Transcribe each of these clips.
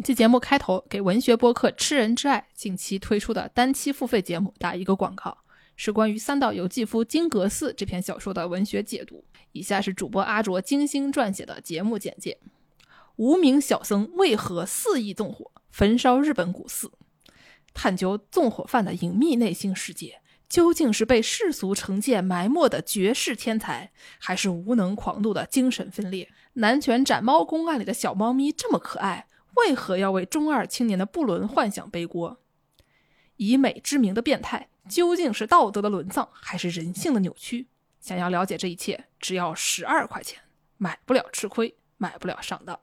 本期节目开头给文学播客《吃人之爱》近期推出的单期付费节目打一个广告，是关于三岛由纪夫《金阁寺》这篇小说的文学解读。以下是主播阿卓精心撰写的节目简介：无名小僧为何肆意纵火焚烧日本古寺？探究纵火犯的隐秘内心世界，究竟是被世俗成见埋没的绝世天才，还是无能狂怒的精神分裂？南拳斩猫公案里的小猫咪这么可爱，为何要为中二青年的不伦幻想背锅？以美之名的变态，究竟是道德的沦丧，还是人性的扭曲？想要了解这一切，只要十二块钱，买不了吃亏，买不了上当。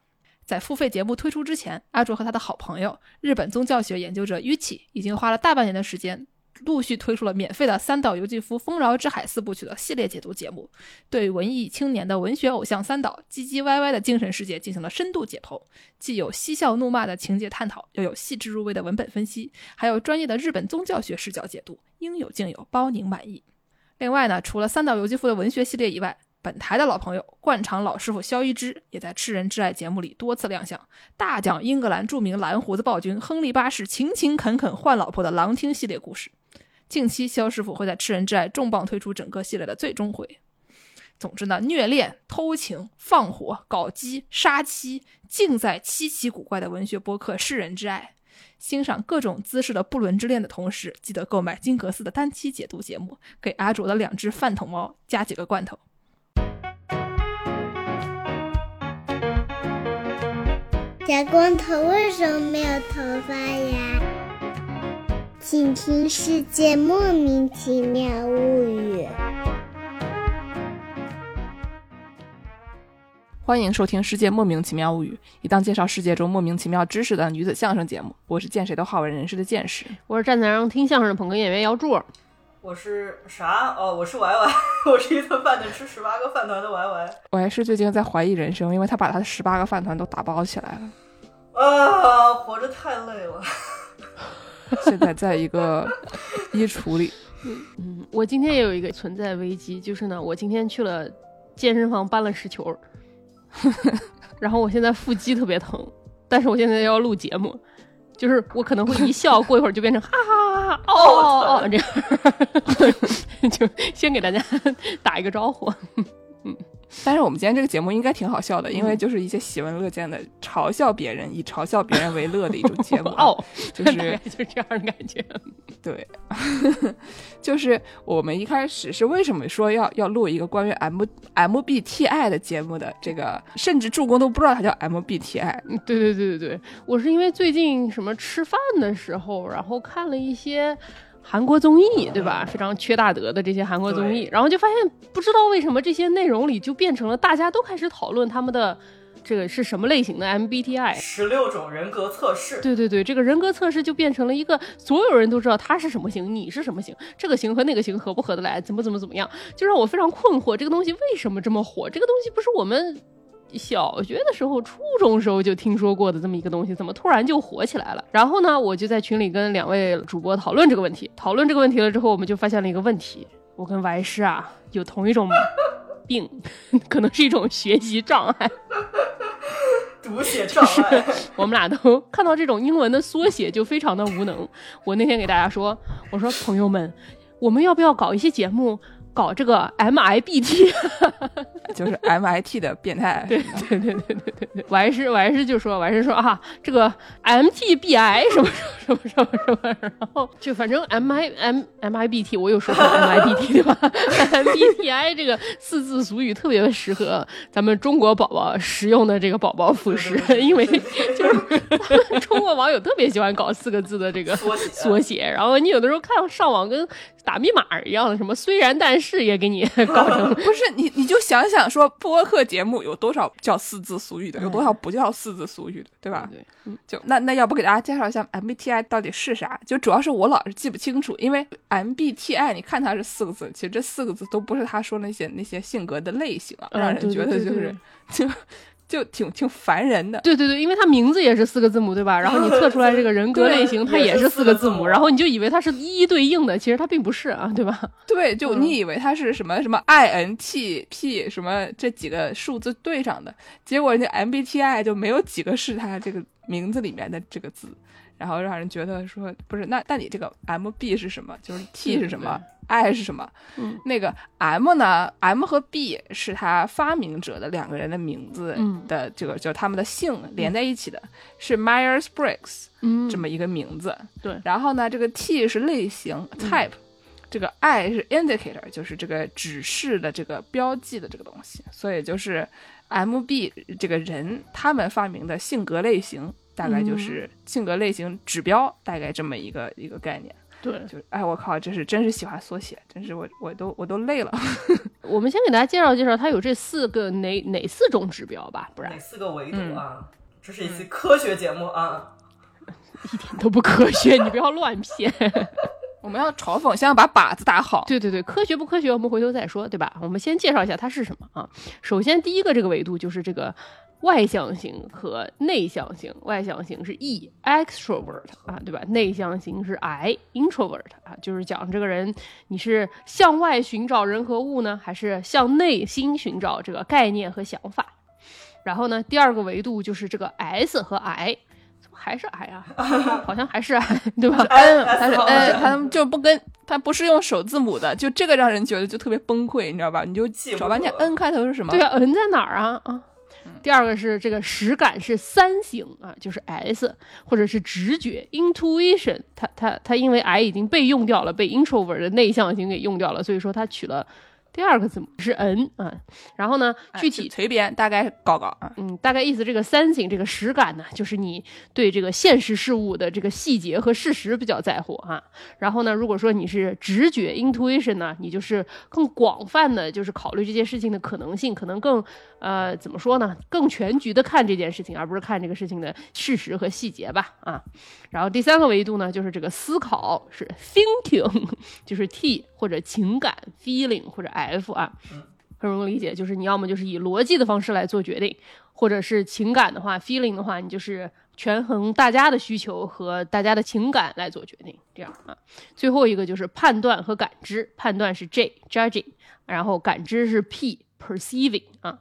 在付费节目推出之前，阿卓和他的好朋友日本宗教学研究者 Yuki 已经花了大半年的时间，陆续推出了免费的三岛由纪夫《丰饶之海》四部曲的系列解读节目，对文艺青年的文学偶像三岛唧唧歪歪的精神世界进行了深度解剖，既有嬉笑怒骂的情节探讨，又有细致入微的文本分析，还有专业的日本宗教学视角解读，应有尽有，包您满意。另外呢，除了三岛由纪夫的文学系列以外，本台的老朋友惯常老师傅肖一之也在《吃人挚爱》节目里多次亮相，大讲英格兰著名蓝胡子暴君亨利八世勤勤恳恳换老婆的狼听系列故事。近期肖师傅会在《吃人之爱》重磅推出整个系列的最终回。总之呢，虐恋、偷情、放火、搞基、杀妻，尽在稀奇古怪的文学播客《世人之爱》。欣赏各种姿势的不伦之恋的同时，记得购买金格斯的单期解读节目，给阿卓的两只饭桶猫加几个罐头。小光头为什么没有头发呀？请听《世界莫名其妙物语》。欢迎收听《世界莫名其妙物语》，一档介绍世界中莫名其妙知识的女子相声节目。我是见谁都好为人师的见识，我是站台上听相声的捧哏演员姚柱。我是啥？哦，我是 Y Y，我是一顿饭能吃十八个饭团的 Y Y。我还是最近在怀疑人生，因为他把他的十八个饭团都打包起来了。啊，活着太累了。现在在一个衣橱里。嗯，我今天也有一个存在危机，就是呢，我今天去了健身房搬了石球，然后我现在腹肌特别疼，但是我现在要录节目，就是我可能会一笑，过一会儿就变成哈哈哈哈哦哦哦这样，就先给大家打一个招呼。但是我们今天这个节目应该挺好笑的，因为就是一些喜闻乐见的嘲笑别人，以嘲笑别人为乐的一种节目 哦，就是就是这样的感觉。对，就是我们一开始是为什么说要要录一个关于 M MBTI 的节目的？这个甚至助攻都不知道它叫 MBTI。对对对对对，我是因为最近什么吃饭的时候，然后看了一些。韩国综艺对吧？非常缺大德的这些韩国综艺，然后就发现不知道为什么这些内容里就变成了大家都开始讨论他们的这个是什么类型的 MBTI，十六种人格测试。对对对，这个人格测试就变成了一个所有人都知道他是什么型，你是什么型，这个型和那个型合不合得来，怎么怎么怎么样，就让我非常困惑。这个东西为什么这么火？这个东西不是我们。小学的时候、初中时候就听说过的这么一个东西，怎么突然就火起来了？然后呢，我就在群里跟两位主播讨论这个问题。讨论这个问题了之后，我们就发现了一个问题：我跟白师啊有同一种病，可能是一种学习障碍，读写障碍。我们俩都看到这种英文的缩写就非常的无能。我那天给大家说，我说朋友们，我们要不要搞一些节目？搞这个 MIBT，就是 MIT 的变态。对对对对对对对，我还是我还是就说我还是说啊，这个 MTBI 什么什么什么什么，然后就反正 MIM MIBT 我有说过 MIBT 对吧？MBTI 这个四字俗语特别的适合咱们中国宝宝食用的这个宝宝辅食，因为就是 中国网友特别喜欢搞四个字的这个缩写，然后你有的时候看上网跟打密码一样的，什么虽然但是。也给你 搞成 不是你，你就想想说播客节目有多少叫四字俗语的，有多少不叫四字俗语的，对吧？对，就那那要不给大家介绍一下 MBTI 到底是啥？就主要是我老是记不清楚，因为 MBTI 你看它是四个字，其实这四个字都不是他说那些那些性格的类型啊，让人觉得就是就 就挺挺烦人的。对对对，因为它名字也是四个字母，对吧？然后你测出来这个人格 类型，它也是四个字母，然后你就以为它是一一对应的，其实它并不是啊，对吧？对，就嗯你以为它是什么什么 I N T P 什么这几个数字对上的，结果人家 MBTI 就没有几个是它这个名字里面的这个字，然后让人觉得说不是，那那你这个 MB 是什么？就是 T 是什么？I 是什么？嗯，那个 M 呢？M 和 B 是他发明者的两个人的名字嗯的这个，就是他们的姓连在一起的，是 Myers Briggs 嗯这么一个名字。对然后呢，这个 T 是类型 type，、这个 I 是 indicator，就是这个指示的这个标记的这个东西。所以就是 MB 这个人他们发明的性格类型，大概就是性格类型指标，大概这么一个一个概念。对，就哎，我靠，这是真是喜欢缩写，真是我我都我都累了。我们先给大家介绍介绍，它有这四个哪哪四种指标吧，不然哪四个维度嗯啊？这是一期科学节目啊！一点都不科学，你不要乱骗。我们要嘲讽，先要把靶子打好。对对对，科学不科学我们回头再说，对吧？我们先介绍一下它是什么啊。首先第一个这个维度就是这个外向型和内向型，外向型是 E extrovert 啊，对吧？内向型是 I introvert 啊，就是讲这个人你是向外寻找人和物呢，还是向内心寻找这个概念和想法？然后呢，第二个维度就是这个 S 和 I。怎么还是 I 啊？好像还是 I，对吧？N，他是哦 N，他们就不跟他不是用首字母的，就这个让人觉得就特别崩溃，你知道吧？你就记不找半天 N 开头是什么？对啊，N 在哪儿啊？啊，第二个是这个实感是三型啊，就是 S，或者是直觉 intuition，它它它因为 I 已经被用掉了，被 introvert 的内向型给用掉了，所以说它取了第二个字母是 N 啊。然后呢，哎具体就随便大概搞搞啊。嗯，大概意思，这个 sensing 这个实感呢，就是你对这个现实事物的这个细节和事实比较在乎啊。然后呢，如果说你是直觉 intuition 呢，你就是更广泛的，就是考虑这件事情的可能性，可能更呃怎么说呢，更全局的看这件事情，而不是看这个事情的事实和细节吧啊。然后第三个维度呢，就是这个思考是 thinking，就是 T 或者情感 feeling 或者 F 啊。很容易理解，就是你要么就是以逻辑的方式来做决定，或者是情感的话，feeling 的话，你就是权衡大家的需求和大家的情感来做决定，这样啊。最后一个就是判断和感知，判断是 J judging，然后感知是 P perceiving 啊。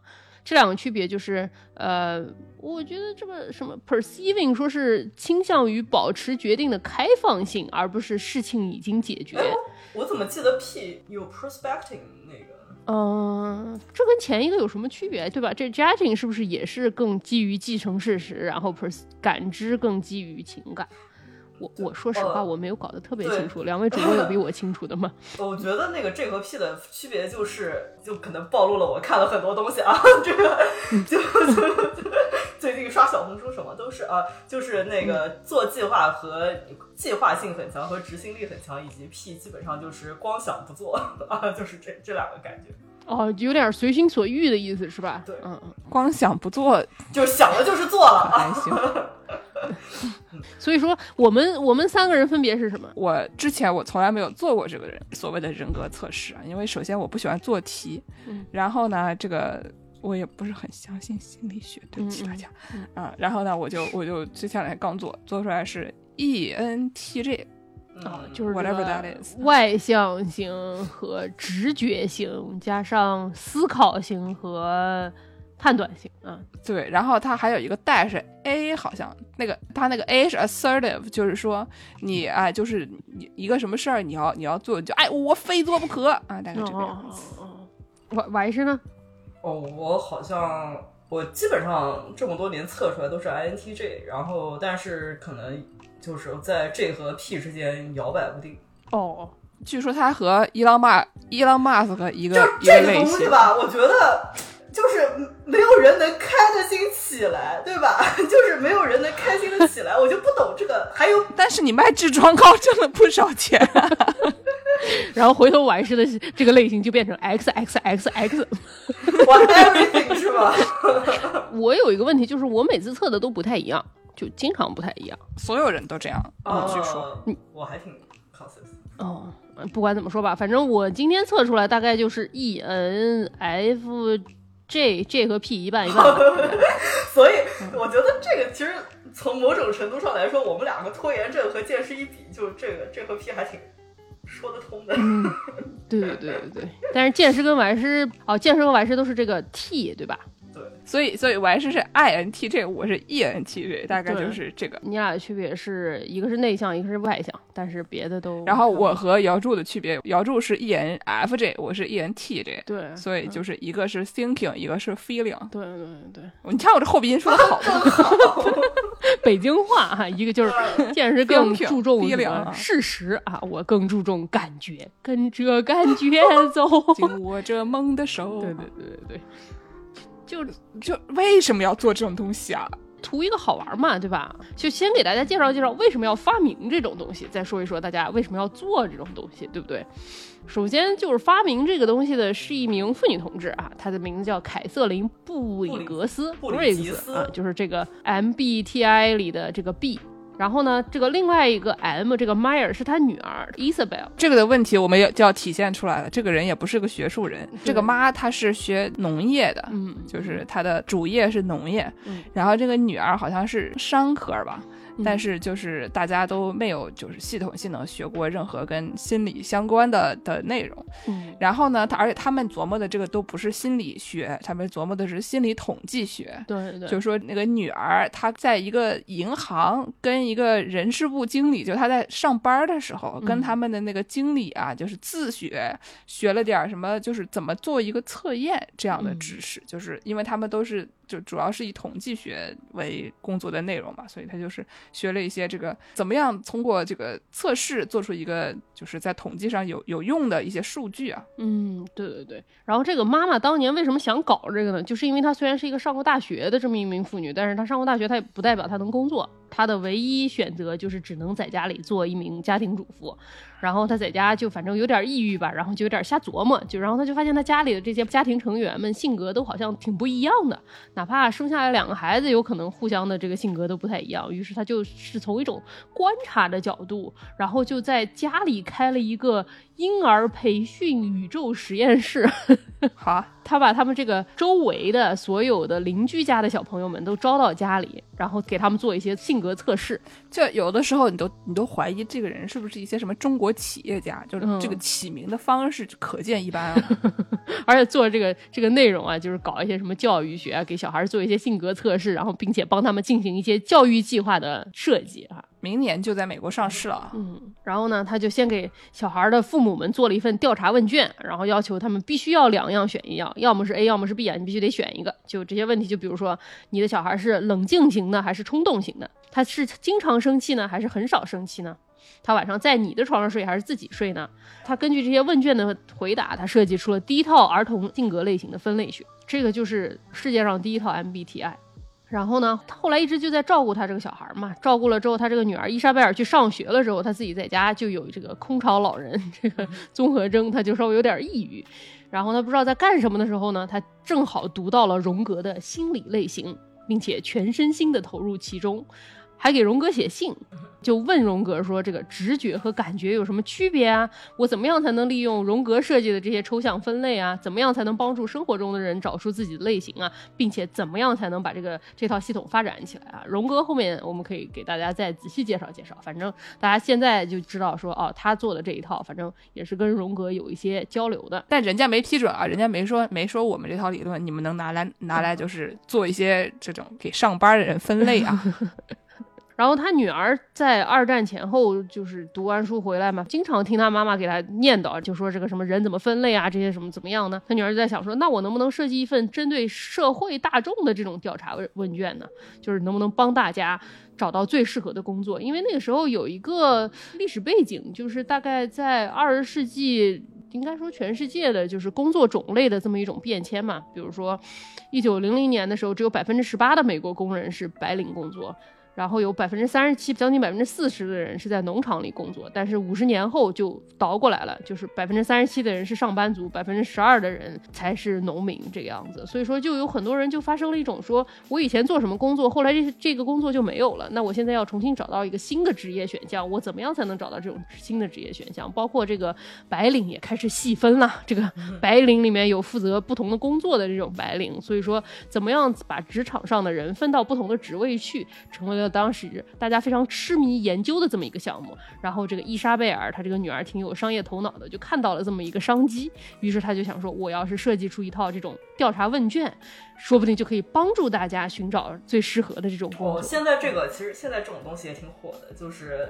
这两个区别就是，呃，我觉得这个什么 perceiving 说是倾向于保持决定的开放性，而不是事情已经解决。我怎么记得 P 有 prospecting 那个？嗯，这跟前一个有什么区别，对吧？这 judging 是不是也是更基于继承事实，然后 pers 感知更基于情感？我我说实话，呃我没有搞得特别清楚。两位主播有比我清楚的吗？我觉得那个 J 和 P 的区别就是，就可能暴露了我看了很多东西啊。这个就就最近刷小红书什么都是啊，就是那个做计划和计划性很强和执行力很强，以及 P 基本上就是光想不做啊，就是这这两个感觉，哦，有点随心所欲的意思是吧？对嗯嗯。光想不做就想了就是做了啊。还行。所以说，我们我们三个人分别是什么？我之前我从来没有做过这个人所谓的人格测试啊，因为首先我不喜欢做题，嗯然后呢，这个我也不是很相信心理学，对不起嗯嗯大家、啊。然后呢，我就我就接下来刚做，做出来是 E ENTJ，啊，嗯就是 whatever that is 外向型和直觉型，加上思考型和判断性，嗯。对，然后它还有一个代是 A，好像那个它那个 A 是 assertive，就是说你哎，就是你一个什么事儿你要你要做，就哎我非做不可啊，大概这个样子。哦哦哦，王王医师呢？哦，我好像我基本上这么多年测出来都是 INTJ，然后但是可能就是在 J 和 P 之间摇摆不定。哦，据说他和伊朗马伊朗马斯克一个就一个这个类型，东西吧，我觉得就是没有人能开得心起来，对吧？就是没有人能开心的起来，我就不懂这个。还有但是你卖痔疮膏挣了不少钱、然后回头王医师的这个类型就变成 X X X X。我 everything 是吧？我有一个问题，就是我每次测的都不太一样，就经常不太一样。所有人都这样，哦据说。我还挺 conscious。哦，不管怎么说吧，反正我今天测出来大概就是 E N F J J 和 P 一半一半。所以我觉得这个其实从某种程度上来说，我们两个拖延症和剑师一比，就这个 J 和 P 还挺说得通的。对对对对对，但是剑师跟玩师哦，剑师和玩师都是这个 T 对吧？对，所以所以我还是是 I N T J，我是 E N T J，大概就是这个。你俩的区别是一个是内向，一个是外向，但是别的都。然后我和姚柱的区别，姚柱是 E N F J，我是 E N T J，对，所以就是一个是 thinking，一个是 feeling。对对对，你看我这后鼻音说的好吗？北京话哈，一个就是 现实更注重 feeling 事实啊，我更注重感觉，跟着感觉走。紧握着梦的手。对对对对对，就就为什么要做这种东西啊？图一个好玩嘛，对吧？就先给大家介绍介绍为什么要发明这种东西，再说一说大家为什么要做这种东西，对不对？首先就是发明这个东西的是一名妇女同志啊，她的名字叫凯瑟琳·布里格斯 （Briggs） 啊，就是这个 MBTI 里的这个 B。然后呢，这个另外一个 M 这个 Meyer 是他女儿 Isabel，这个的问题我们也就要体现出来了。这个人也不是个学术人，这个妈她是学农业的，嗯，就是她的主业是农业，嗯然后这个女儿好像是商科吧。嗯。但是就是大家都没有就是系统性的学过任何跟心理相关的的内容，嗯。然后呢，他而且他们琢磨的这个都不是心理学，他们琢磨的是心理统计学。对对。对，就说那个女儿，她在一个银行跟一个人事部经理，就她在上班的时候，跟嗯。他们的那个经理啊，就是自学学了点儿什么，就是怎么做一个测验这样的嗯。知识，就是因为他们都是就主要是以统计学为工作的内容嘛，所以他就是学了一些这个怎么样通过这个测试做出一个就是在统计上有有用的一些数据啊。嗯，对对对。然后这个妈妈当年为什么想搞这个呢？就是因为她虽然是一个上过大学的这么一名妇女，但是她上过大学，她也不代表她能工作。她的唯一选择就是只能在家里做一名家庭主妇。然后他在家就反正有点抑郁吧，然后就有点瞎琢磨，就然后他就发现他家里的这些家庭成员们性格都好像挺不一样的，哪怕生下来两个孩子，有可能互相的这个性格都不太一样。于是他就是从一种观察的角度，然后就在家里开了一个婴儿培训宇宙实验室。好，他把他们这个周围的所有的邻居家的小朋友们都招到家里，然后给他们做一些性格测试。就有的时候你都你都怀疑这个人是不是一些什么中国企业家，就是嗯这个起名的方式可见一斑啊。而且做这个这个内容啊，就是搞一些什么教育学啊，给小孩做一些性格测试，然后并且帮他们进行一些教育计划的设计啊。明年就在美国上市了。嗯，然后呢，他就先给小孩的父母们做了一份调查问卷，然后要求他们必须要两样选一样，要么是 A，要么是 B 啊，你必须得选一个。就这些问题，就比如说你的小孩是冷静型的还是冲动型的？他是经常生气呢，还是很少生气呢？他晚上在你的床上睡还是自己睡呢？他根据这些问卷的回答，他设计出了第一套儿童性格类型的分类学，这个就是世界上第一套 MBTI。然后呢，他后来一直就在照顾他这个小孩嘛，照顾了之后，他这个女儿伊莎贝尔去上学了之后，他自己在家就有这个空巢老人这个综合征，他就稍微有点抑郁。然后他不知道在干什么的时候呢，他正好读到了荣格的心理类型，并且全身心的投入其中，还给荣格写信，就问荣格说：“这个直觉和感觉有什么区别啊？我怎么样才能利用荣格设计的这些抽象分类啊？怎么样才能帮助生活中的人找出自己的类型啊？并且怎么样才能把这个这套系统发展起来啊？”荣格后面我们可以给大家再仔细介绍介绍，反正大家现在就知道说哦，他做的这一套，反正也是跟荣格有一些交流的。但人家没批准啊，人家没说没说我们这套理论你们能拿来拿来就是做一些这种给上班的人分类啊。然后他女儿在二战前后就是读完书回来嘛，经常听他妈妈给他念叨，就说这个什么人怎么分类啊，这些什么怎么样呢？他女儿就在想说，那我能不能设计一份针对社会大众的这种调查问问卷呢？就是能不能帮大家找到最适合的工作？因为那个时候有一个历史背景，就是大概在二十世纪。应该说，全世界的就是工作种类的这么一种变迁嘛。比如说，一九零零年的时候，只有百分之十八的美国工人是白领工作，然后有百分之三十七，将近百分之四十的人是在农场里工作，但是五十年后就倒过来了，就是百分之三十七的人是上班族，百分之十二的人才是农民这个样子。所以说，就有很多人就发生了一种说，我以前做什么工作，后来这这个工作就没有了，那我现在要重新找到一个新的职业选项，我怎么样才能找到这种新的职业选项？包括这个白领也开始细分了，这个白领里面有负责不同的工作的这种白领，所以说怎么样把职场上的人分到不同的职位去，成为了当时大家非常痴迷研究的这么一个项目。然后这个伊莎贝尔她这个女儿挺有商业头脑的，就看到了这么一个商机，于是她就想说，我要是设计出一套这种调查问卷，说不定就可以帮助大家寻找最适合的这种工哦，作。现在这个其实现在这种东西也挺火的，就是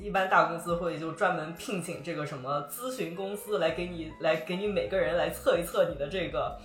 一般大公司会就专门聘请这个什么咨询公司来给你来给你每个人来测一测你的这个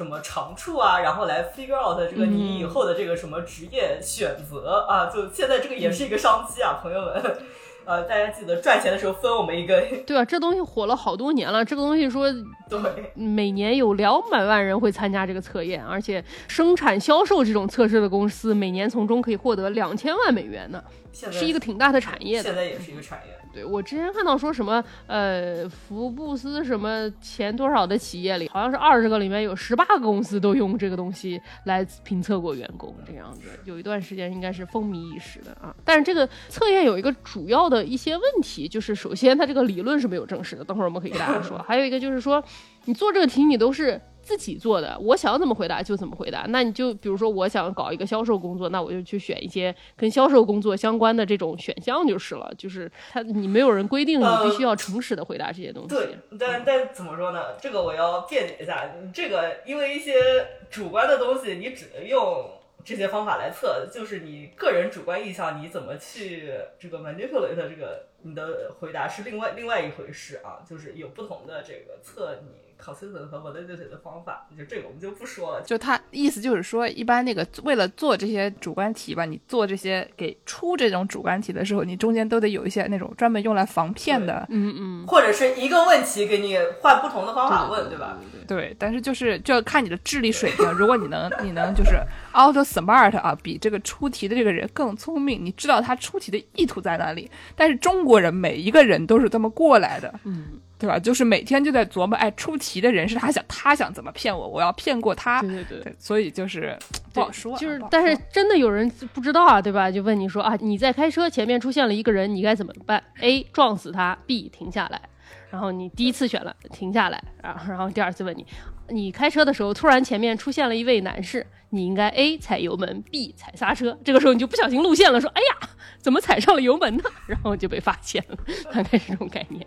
什么长处啊，然后来 figure out 这个你以后的这个什么职业选择、啊，就现在这个也是一个商机啊，朋友们。呃，大家记得赚钱的时候分我们一个，对啊，这东西火了好多年了。这个东西说对，每年有两百万人会参加这个测验，而且生产销售这种测试的公司每年从中可以获得两千万美元呢，现在是一个挺大的产业的。现在也是一个产业。对我之前看到说什么，呃，福布斯什么前多少的企业里，好像是二十个里面有十八个公司都用这个东西来评测过员工，这样子，有一段时间应该是风靡一时的啊。但是这个测验有一个主要的一些问题，就是首先它这个理论是没有证实的，等会儿我们可以给大家说。还有一个就是说，你做这个题你都是。自己做的，我想怎么回答就怎么回答。那你就比如说，我想搞一个销售工作，那我就去选一些跟销售工作相关的这种选项就是了。就是他，你没有人规定你必须要诚实的回答这些东西。对，但但怎么说呢？这个我要辩解一下，这个因为一些主观的东西，你只能用这些方法来测，就是你个人主观意向，你怎么去这个 manipulate 这个你的回答是另外另外一回事啊，就是有不同的这个测你 consistent 和 validity 的方法，就这个我们就不说了。就他意思就是说，一般那个为了做这些主观题吧，你做这些给出这种主观题的时候，你中间都得有一些那种专门用来防骗的，嗯嗯，或者是一个问题给你换不同的方法问，对吧？对。但是就是就要看你的智力水平，如果你能 你能就是 out smart 啊，比这个出题的这个人更聪明，你知道他出题的意图在哪里。但是中国人每一个人都是这么过来的，嗯，对吧？就是每天就在琢磨，哎，出题的人是他想他想怎么骗我，我要骗过他。对对对。所以就是 不好说就是但是真的有人不知道啊，对吧？就问你说啊，你在开车，前面出现了一个人，你该怎么办？A 撞死他，B 停下来。然后你第一次选了停下来，然后然后第二次问你，你开车的时候突然前面出现了一位男士，你应该 A 踩油门，B 踩刹车。这个时候你就不小心露馅了，说哎呀，怎么踩上了油门呢？然后就被发现了，大概是这种概念。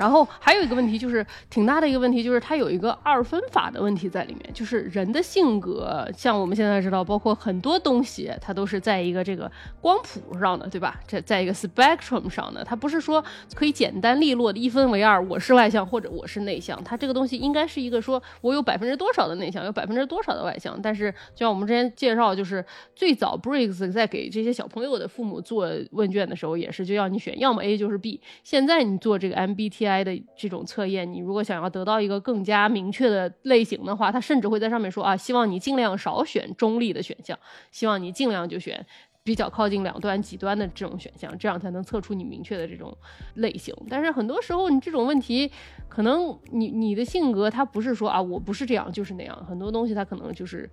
然后还有一个问题，就是挺大的一个问题，就是它有一个二分法的问题在里面，就是人的性格，像我们现在知道，包括很多东西，它都是在一个这个光谱上的，对吧？这在一个 spectrum 上的，它不是说可以简单利落的一分为二，我是外向或者我是内向，它这个东西应该是一个说我有百分之多少的内向，有百分之多少的外向。但是就像我们之前介绍，就是最早 Briggs 在给这些小朋友的父母做问卷的时候，也是就要你选，要么 A 就是 B。现在你做这个 MBTI。该的这种测验，你如果想要得到一个更加明确的类型的话，它甚至会在上面说啊，希望你尽量少选中立的选项，希望你尽量就选比较靠近两端极端的这种选项，这样才能测出你明确的这种类型。但是很多时候，你这种问题，可能你你的性格它不是说啊，我不是这样就是那样，很多东西它可能就是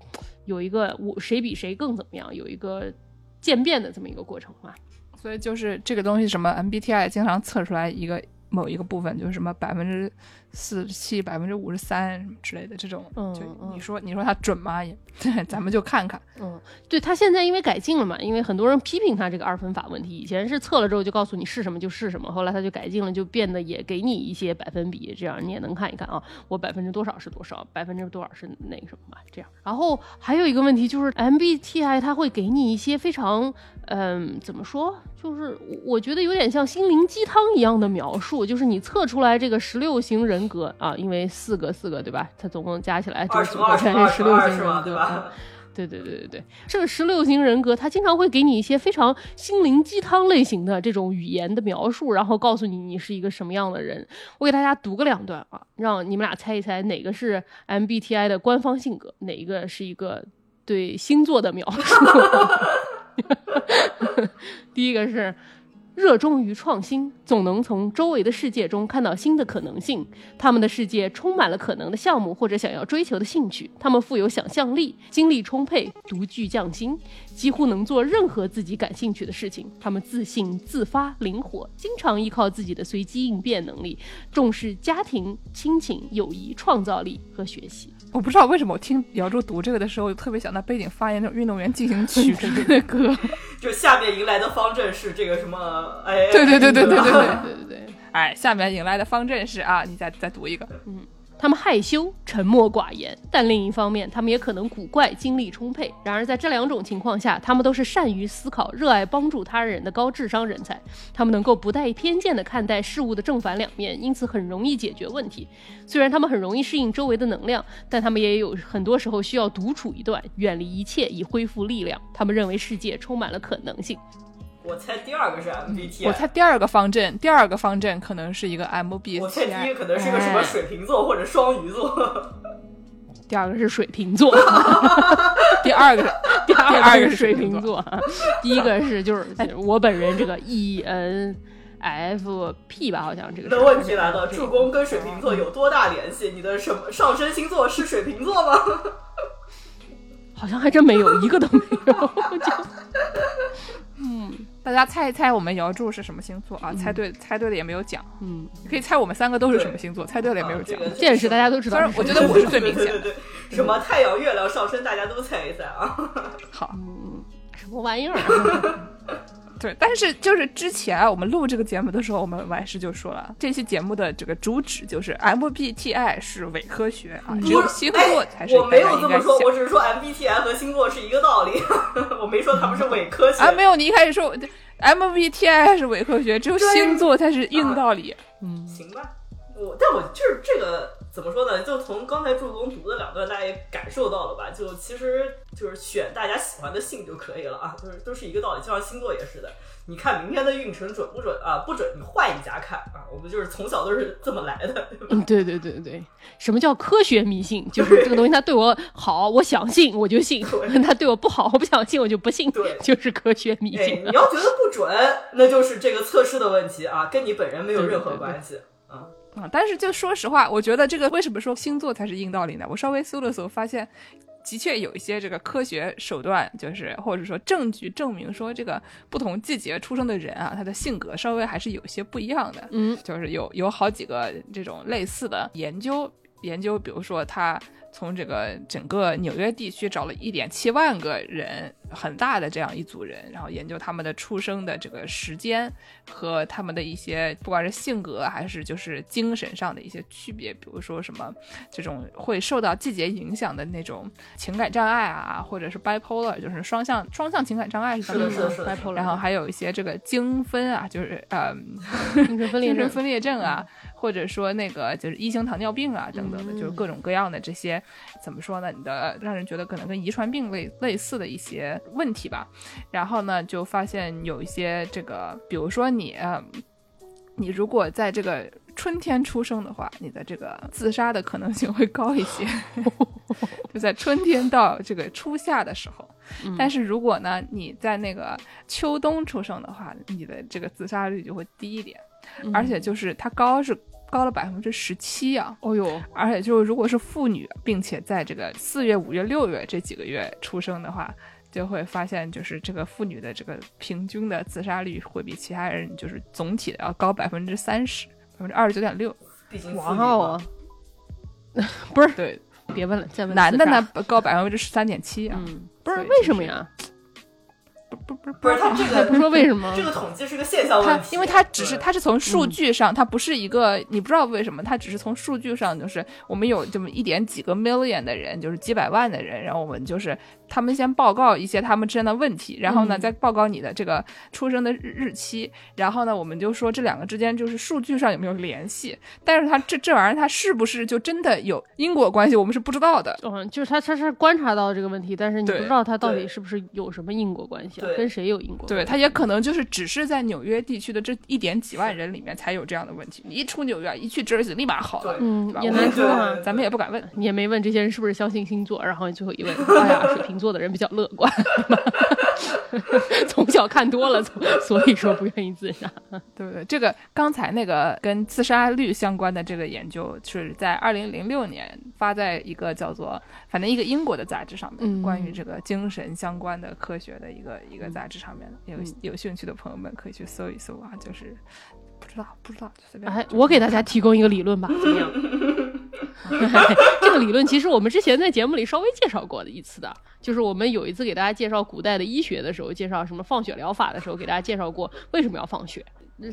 有一个我谁比谁更怎么样，有一个渐变的这么一个过程嘛。所以就是这个东西，什么 MBTI 经常测出来一个。某一个部分就是什么百分之四十七、百分之五十三之类的这种，嗯就嗯你说你说它准吗？也，咱们就看看。嗯，对他现在因为改进了嘛，因为很多人批评他这个二分法问题，以前是测了之后就告诉你是什么就是什么，后来他就改进了，就变得也给你一些百分比，这样你也能看一看啊，我百分之多少是多少，百分之多少是那个什么嘛，这样。然后还有一个问题就是 MBTI 它会给你一些非常，嗯，怎么说？就是我觉得有点像心灵鸡汤一样的描述，就是你测出来这个十六型人格啊，因为四个四个对吧？它总共加起来就是组合成二十六十个二十型人吧？嗯对对对对对，这个十六型人格，他经常会给你一些非常心灵鸡汤类型的这种语言的描述，然后告诉你你是一个什么样的人。我给大家读个两段啊，让你们俩猜一猜哪个是 MBTI 的官方性格，哪一个是一个对星座的描述。第一个是热衷于创新，总能从周围的世界中看到新的可能性。他们的世界充满了可能的项目或者想要追求的兴趣。他们富有想象力，精力充沛，独具匠心，几乎能做任何自己感兴趣的事情。他们自信、自发、灵活，经常依靠自己的随机应变能力，重视家庭、亲情、友谊、创造力和学习。我不知道为什么我听姚柱读这个的时候，特别想到背景发言那种运动员进行曲 之类的歌。就下面迎来的方阵是这个什么？哎，对对对对对对对对对对。哎，下面迎来的方阵是啊，你再再读一个。他们害羞、沉默寡言，但另一方面，他们也可能古怪、精力充沛。然而，在这两种情况下，他们都是善于思考、热爱帮助他人的高智商人才。他们能够不带偏见地看待事物的正反两面，因此很容易解决问题。虽然他们很容易适应周围的能量，但他们也有很多时候需要独处一段，远离一切以恢复力量。他们认为世界充满了可能性。我猜第二个是 MBTI，我猜第二个方阵，第二个方阵可能是一个 MBTI。我猜第一个可能是个什么水瓶座或者双鱼座。第二个是水瓶座 第二个是 第二个是水水瓶座，第一个是就是我本人这个 E N F P 吧，好像这个那问题来了，助攻跟水瓶座有多大联系？你的什么上升星座是水瓶座吗？好像还真没有一个都没有，就大家猜一猜我们姚柱是什么星座啊？猜对猜对了也没有奖，嗯，你可以猜我们三个都是什么星座，猜对了也没有奖啊。这个这件事大家都知道反正。我觉得我是最明显的。对对对对，什么太阳、月亮、上升，大家都猜一猜啊。好，什么玩意儿？对，但是就是之前啊我们录这个节目的时候，我们完事就说了，这期节目的这个主旨就是 MBTI 是伪科学啊，只有星座才是哎我没有这么说，我只是说 MBTI 和星座是一个道理，我没说他们是伪科学。啊，没有，你一开始说 MBTI 是伪科学，只有星座才是硬道理。嗯行吧，我但我就是这个怎么说呢？就从刚才助攻读的两段，大家也感受到了吧？就其实就是选大家喜欢的姓就可以了啊，就是都是一个道理，就像星座也是的。你看明天的运程准不准啊？不准，你换一家看啊。我们就是从小都是这么来的，对吧？嗯，对对对对，什么叫科学迷信？就是这个东西，它对我好，我想信我就信；它对我不好，我不想信我就不信。对就是科学迷哎，信你。要觉得不准，那就是这个测试的问题啊，跟你本人没有任何关系啊。啊，但是就说实话，我觉得这个为什么说星座才是硬道理呢？我稍微搜了搜，发现的确有一些这个科学手段，就是或者说证据证明说，这个不同季节出生的人啊，他的性格稍微还是有些不一样的。嗯，就是有有好几个这种类似的研究研究，比如说他从这个整个纽约地区找了一点七万个人，很大的这样一组人，然后研究他们的出生的这个时间和他们的一些不管是性格还是就是精神上的一些区别，比如说什么这种会受到季节影响的那种情感障碍啊，或者是 bipolar，就是双向双向情感障碍是是的，他们说是，是然后还有一些这个精分啊，就是呃。精神分裂症啊，或者说那个就是一型糖尿病啊等等的，就是各种各样的这些怎么说呢？你的让人觉得可能跟遗传病类类似的一些问题吧。然后呢，就发现有一些这个，比如说你，呃你如果在这个春天出生的话，你的这个自杀的可能性会高一些，就在春天到这个初夏的时候。但是如果呢你在那个秋冬出生的话，你的这个自杀率就会低一点，而且就是它高是高了百分之十七啊。哦呦，而且就是，如果是妇女，并且在这个四月、五月、六月这几个月出生的话，就会发现，就是这个妇女的这个平均的自杀率会比其他人就是总体的要高百分之三十，百分之二十九点六。哇哦，不是，对，别问了，再问男的呢？高百分之十三点七啊。嗯，不是为什么呀？不不不不是他这个不说为什么这？个统计是个现象它问题，因为它只是对。它是从数据上，它不是一个你不知道为什么，它只是从数据上，就是我们有这么一点几个 million 的人，就是几百万的人，然后我们就是他们先报告一些他们之间的问题，然后呢嗯再报告你的这个出生的日日期，然后呢我们就说这两个之间就是数据上有没有联系，但是它这这玩意儿它是不是就真的有因果关系，我们是不知道的。嗯，就是他他是观察到这个问题，但是你不知道他到底是不是有什么因果关系啊？跟谁有因果关系？对，他也可能就是只是在纽约地区的这一点几万人里面才有这样的问题。你一出纽约，一去 Jersey 立马好了，嗯，也难说啊。咱们也不敢问。你也没问这些人是不是相信星座，然后最后一问，哎呀，水瓶座的人比较乐观。从小看多了，所 所以说不愿意自杀。对不对？这个刚才那个跟自杀率相关的这个研究是在二零零六年发在一个叫做反正一个英国的杂志上面，嗯关于这个精神相关的科学的一个一个杂志上面的，有有兴趣的朋友们可以去搜一搜啊，就是不知道不知道就随便。哎，我给大家提供一个理论吧，怎么样？这个理论其实我们之前在节目里稍微介绍过的一次的，就是我们有一次给大家介绍古代的医学的时候，介绍什么放血疗法的时候，给大家介绍过为什么要放血。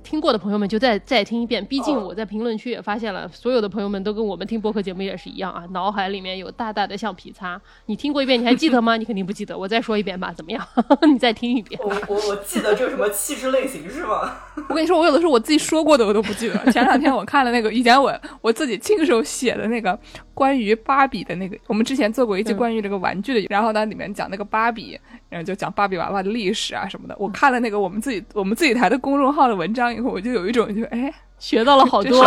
听过的朋友们就再再听一遍，毕竟我在评论区也发现了，所有的朋友们都跟我们听播客节目也是一样啊，脑海里面有大大的橡皮擦。你听过一遍，你还记得吗？你肯定不记得，我再说一遍吧，怎么样？你再听一遍。我我我记得这是什么气质类型是吗？我跟你说，我有的时候我自己说过的我都不记得。前两天我看了那个以前我我自己亲手写的那个关于芭比的那个，我们之前做过一期嗯关于这个玩具的，然后呢里面讲那个芭比，然后就讲芭比娃娃的历史啊什么的。我看了那个我们自己我们自己台的公众号的文章以后，我就有一种就哎学到了好多是，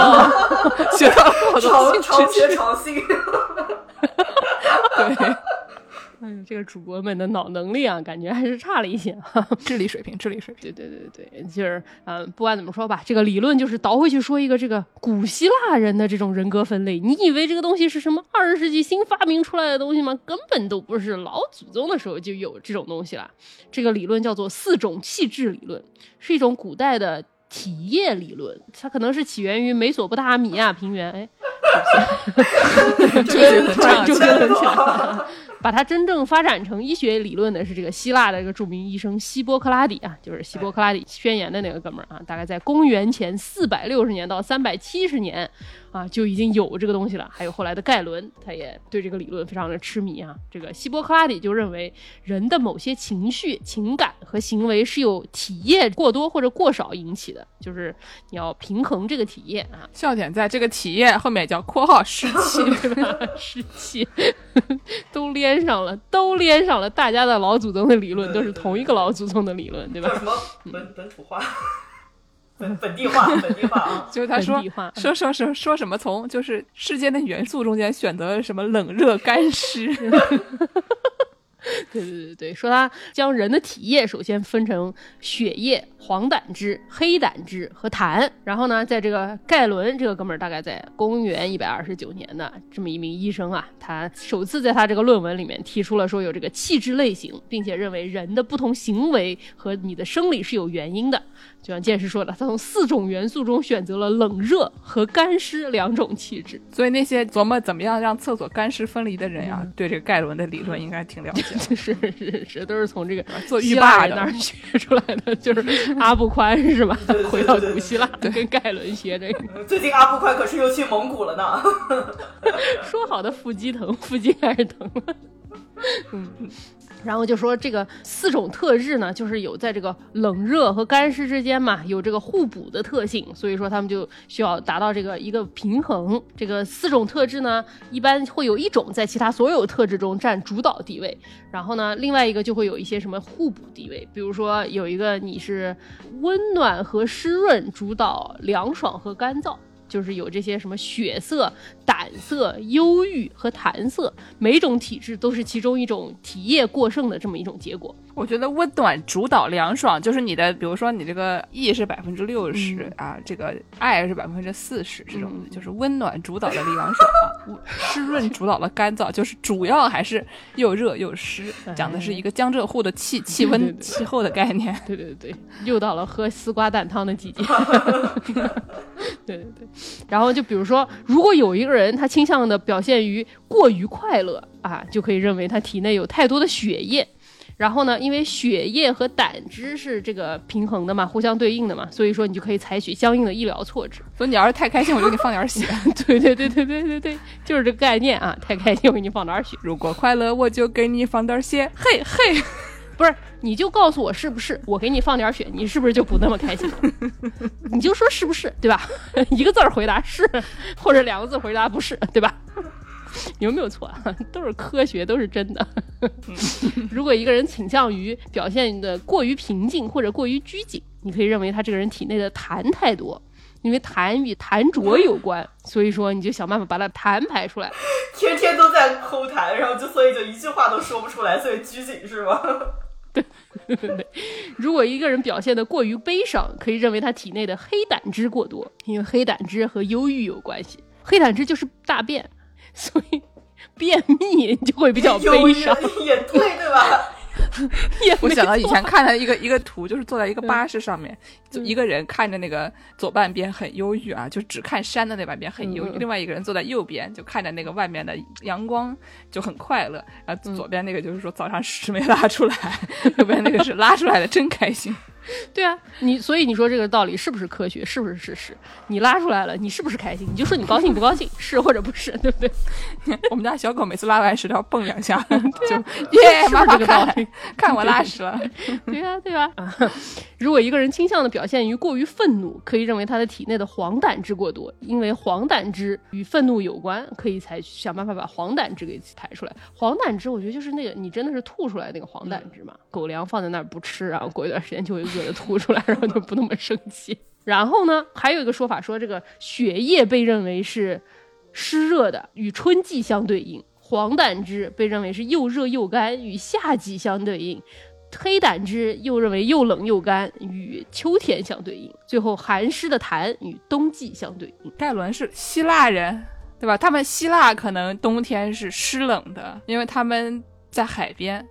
学到了好多新常常知识。学常新。对，嗯，这个主播们的脑能力啊，感觉还是差了一些。智力水平，智力水平。对对对对，就是嗯、呃不管怎么说吧，这个理论就是倒回去说一个这个古希腊人的这种人格分类。你以为这个东西是什么二十世纪新发明出来的东西吗？根本都不是，老祖宗的时候就有这种东西了。这个理论叫做四种气质理论，是一种古代的体液理论，它可能是起源于美索不达米亚平原。哎，就讲跟起来了。把它真正发展成医学理论的是这个希腊的一个著名医生希波克拉底啊，就是希波克拉底宣言的那个哥们儿啊，大概在公元前四百六十年到三百七十年啊就已经有这个东西了。还有后来的盖伦，他也对这个理论非常的痴迷啊。这个希波克拉底就认为人的某些情绪、情感和行为是由体液过多或者过少引起的，就是你要平衡这个体液啊。笑点在这个体液后面叫括号湿气，对吧？湿气都连上了，都连上了，大家的老祖宗的理论都是同一个老祖宗的理论，对吧叫？什么本本土化、本本地化、本地化啊！就是他说说说说说什么从就是世间的元素中间选择了什么冷热干湿，对 对对对，说他将人的体液首先分成血液、黄胆汁、黑胆汁和痰，然后呢，在这个盖伦这个哥们儿大概在公元一百二十九年的这么一名医生啊，他首次在他这个论文里面提出了说有这个气质类型，并且认为人的不同行为和你的生理是有原因的。就像剑师说的，他从四种元素中选择了冷热和干湿两种气质。所以那些琢磨怎么样让厕所干湿分离的人呀、对这个盖伦的理论应该挺了解的。是是是，都是从这个做浴霸的那儿学出来的，就是阿布宽是吧对对？对 回到对古希腊跟盖伦学这个，最近阿布宽可是又去蒙古了呢。说好的腹肌疼，腹肌开始疼了。嗯，然后就说这个四种特质呢，就是有在这个冷热和干湿之间嘛，有这个互补的特性，所以说他们就需要达到这个一个平衡。这个四种特质呢，一般会有一种在其他所有特质中占主导地位，然后呢，另外一个就会有一些什么互补地位，比如说有一个你是温暖和湿润主导凉爽和干燥。就是有这些什么血色、胆色、忧郁和痰色，每种体质都是其中一种体液过剩的这么一种结果。我觉得温暖主导凉爽，就是你的，比如说你这个 E 是百分之六十啊，这个爱是百分之四十，这种就是温暖主导的凉爽啊，湿润主导的干燥，就是主要还是又热又湿，讲的是一个江浙沪的气气温气候的概念。对对对，又到了喝丝瓜蛋汤的季节。对对对，然后就比如说，如果有一个人他倾向的表现于过于快乐啊，就可以认为他体内有太多的血液。然后呢，因为血液和胆汁是这个平衡的嘛，互相对应的嘛，所以说你就可以采取相应的医疗措施。所以你要是太开心，我就给你放点血；对对对对对对对，就是这个概念啊！太开心，我给你放点儿血。如果快乐，我就给你放点血。嘿嘿，不是，你就告诉我是不是，我给你放点儿血，你是不是就不那么开心了？你就说是不是，对吧？一个字儿回答是，或者两个字回答不是，对吧？有没有错啊？都是科学，都是真的。如果一个人倾向于表现的过于平静或者过于拘谨，你可以认为他这个人体内的痰太多，因为痰与痰浊有关，所以说你就想办法把它痰排出来。天天都在抠痰，然后就所以就一句话都说不出来，所以拘谨是吗？对如果一个人表现的过于悲伤，可以认为他体内的黑胆汁过多，因为黑胆汁和忧郁有关系。黑胆汁就是大便，所以便秘就会比较悲伤。也对，对吧？也我想到以前看的一个一个图，就是坐在一个巴士上面，就一个人看着那个左半边很忧郁啊，就只看山的那半边很忧郁，另外一个人坐在右边，就看着那个外面的阳光就很快乐，然后左边那个就是说早上屎没拉出来，右边那个是拉出来的真开心。对啊，你所以你说这个道理是不是科学？是不是事实？你拉出来了，你是不是开心？你就说你高兴不高兴，是或者不是，对不对？我们家小狗每次拉完屎都要蹦两下，就 耶，妈妈看理？看我拉屎了。对呀、对吧、啊。如果一个人倾向的表现于过于愤怒，可以认为他的体内的黄胆汁过多，因为黄胆汁与愤怒有关，可以采取想办法把黄胆汁给排出来。黄胆汁，我觉得就是那个你真的是吐出来那个黄胆汁嘛，狗粮放在那儿不吃，然后过一段时间就会饿得吐出来，然后就不那么生气。然后呢，还有一个说法说，这个血液被认为是湿热的，与春季相对应；黄胆汁被认为是又热又干，与夏季相对应。黑胆汁又认为又冷又干，与秋天相对应；最后寒湿的痰与冬季相对应。盖伦是希腊人，对吧？他们希腊可能冬天是湿冷的，因为他们在海边。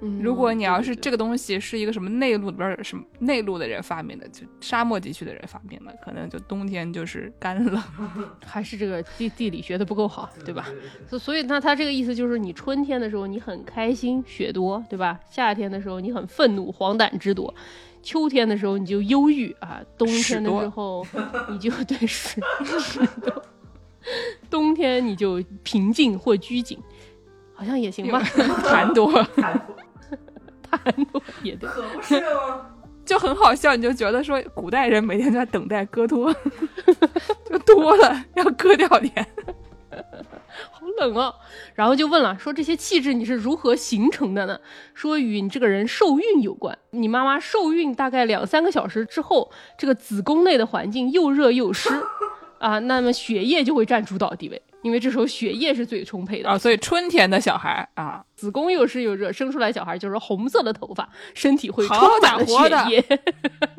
嗯。如果你要是这个东西是一个什么内陆里边儿什么内陆的人发明的，就沙漠地区的人发明的，可能就冬天就是干冷。还是这个地地理学的不够好，对吧？所所以，那他这个意思就是，你春天的时候你很开心，雪多，对吧？夏天的时候你很愤怒，黄疸之多；秋天的时候你就忧郁啊，冬天的时候 你就对屎屎多，冬天你就平静或拘谨，好像也行吧？痰多太多也对。可不是吗？就很好笑，你就觉得说古代人每天都在等待割脱，就多了要割掉点。好冷哦。然后就问了，说这些气质你是如何形成的呢？说与你这个人受孕有关。你妈妈受孕大概两三个小时之后，这个子宫内的环境又热又湿啊，那么血液就会占主导地位，因为这时候血液是最充沛的啊，所以春天的小孩啊，子宫又湿又热，生出来小孩就是红色的头发，身体会充好满血液，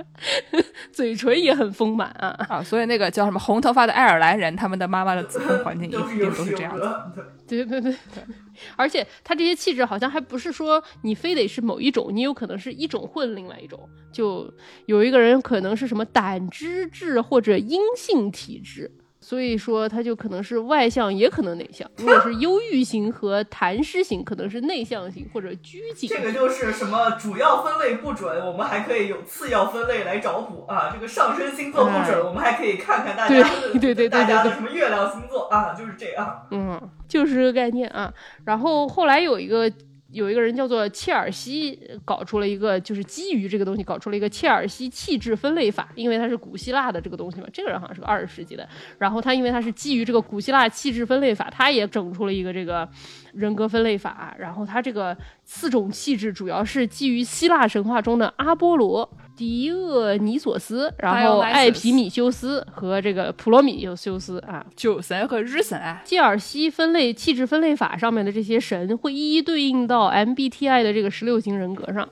嘴唇也很丰满啊。啊，所以那个叫什么红头发的爱尔兰人，他们的妈妈的子宫环境一都是定都是这样。的。对对对对，而且他这些气质好像还不是说你非得是某一种，你有可能是一种混另外一种。就有一个人可能是什么胆汁质或者阴性体质，所以说他就可能是外向，也可能内向。如果是忧郁型和痰湿型，可能是内向型或者拘谨。这个就是什么主要分类不准，我们还可以有次要分类来找补啊。这个上升星座不准，哎我们还可以看看大家的对对对大家对的什么月亮星座啊，就是这样。嗯，就是这个概念啊。然后后来有一个有一个人叫做切尔西，搞出了一个就是基于这个东西搞出了一个切尔西气质分类法，因为他是古希腊的这个东西嘛，这个人好像是个二十世纪的。然后他因为他是基于这个古希腊气质分类法，他也整出了一个这个人格分类法。然后它这个四种气质主要是基于希腊神话中的阿波罗。狄厄尼索斯，然后艾皮米修斯和这个普罗米修斯啊，酒神和日神啊，基尔西分类气质分类法上面的这些神会一一对应到 MBTI 的这个十六型人格上。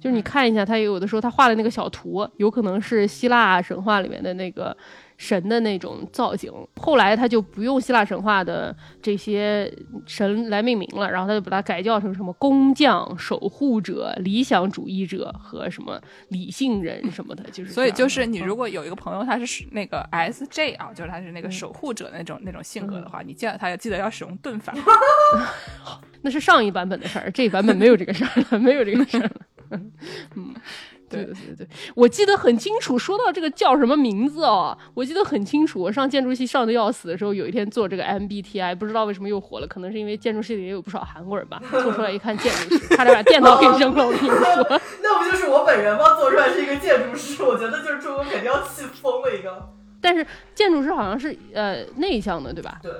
就是你看一下，他有的时候他画的那个小图，有可能是希腊神话里面的那个神的那种造型。后来他就不用希腊神话的这些神来命名了，然后他就把它改叫成什么工匠、守护者、理想主义者和什么理性人什么的，就是。所以就是你嗯如果有一个朋友他是那个 SJ 啊，就是他是那个守护者那种那种性格的话，你见到他要记得要使用盾法。那是上一版本的事儿，这一版本没有这个事儿了，没有这个事儿了。嗯，对对对对，我记得很清楚。说到这个叫什么名字哦，我记得很清楚。我上建筑系上的要死的时候，有一天做这个 MBTI，不知道为什么又火了，可能是因为建筑系里也有不少韩国人吧。做出来一看建筑师，差点把电脑给扔了。我跟你说，那不就是我本人吗？做出来是一个建筑师，我觉得就是中国肯定要气疯了一个。但是建筑师好像是呃内向的，对吧？对，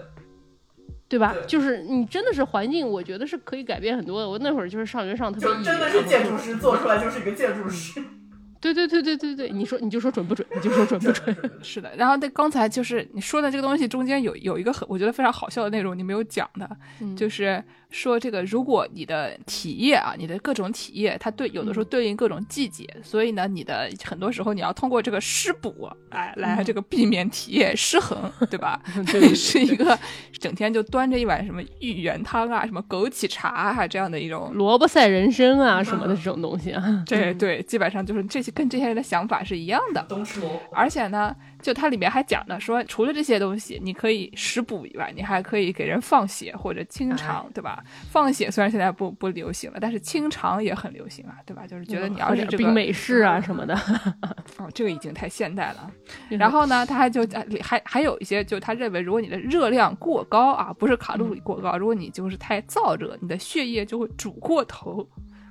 对吧？对就是你真的是环境，我觉得是可以改变很多的。我那会儿就是上学上特别真的是建筑师做出来就是一个建筑师。对对对对对对，你说你就说准不准？你就说准不准？是的，然后那刚才就是你说的这个东西中间有有一个很我觉得非常好笑的内容你没有讲的，嗯就是说这个如果你的体液啊，你的各种体液，它对有的时候对应各种季节，所以呢，你的很多时候你要通过这个湿补，哎，来这个避免体液失衡，对吧？对是一个整天就端着一碗什么芋圆汤啊，什么枸杞茶啊这样的一种。萝卜赛人参啊什么的这种东西啊，对对，基本上就是这些跟这些人的想法是一样的。东吃萝卜，而且呢，就它里面还讲了说，除了这些东西，你可以食补以外，你还可以给人放血或者清肠，对吧？放血虽然现在不不流行了，但是清肠也很流行啊，对吧？就是觉得你要是这个美式啊什么的，哦，这个已经太现代了。然后呢，他还就呃还还有一些，就他认为，如果你的热量过高啊，不是卡路里过高，如果你就是太燥热，你的血液就会煮过头，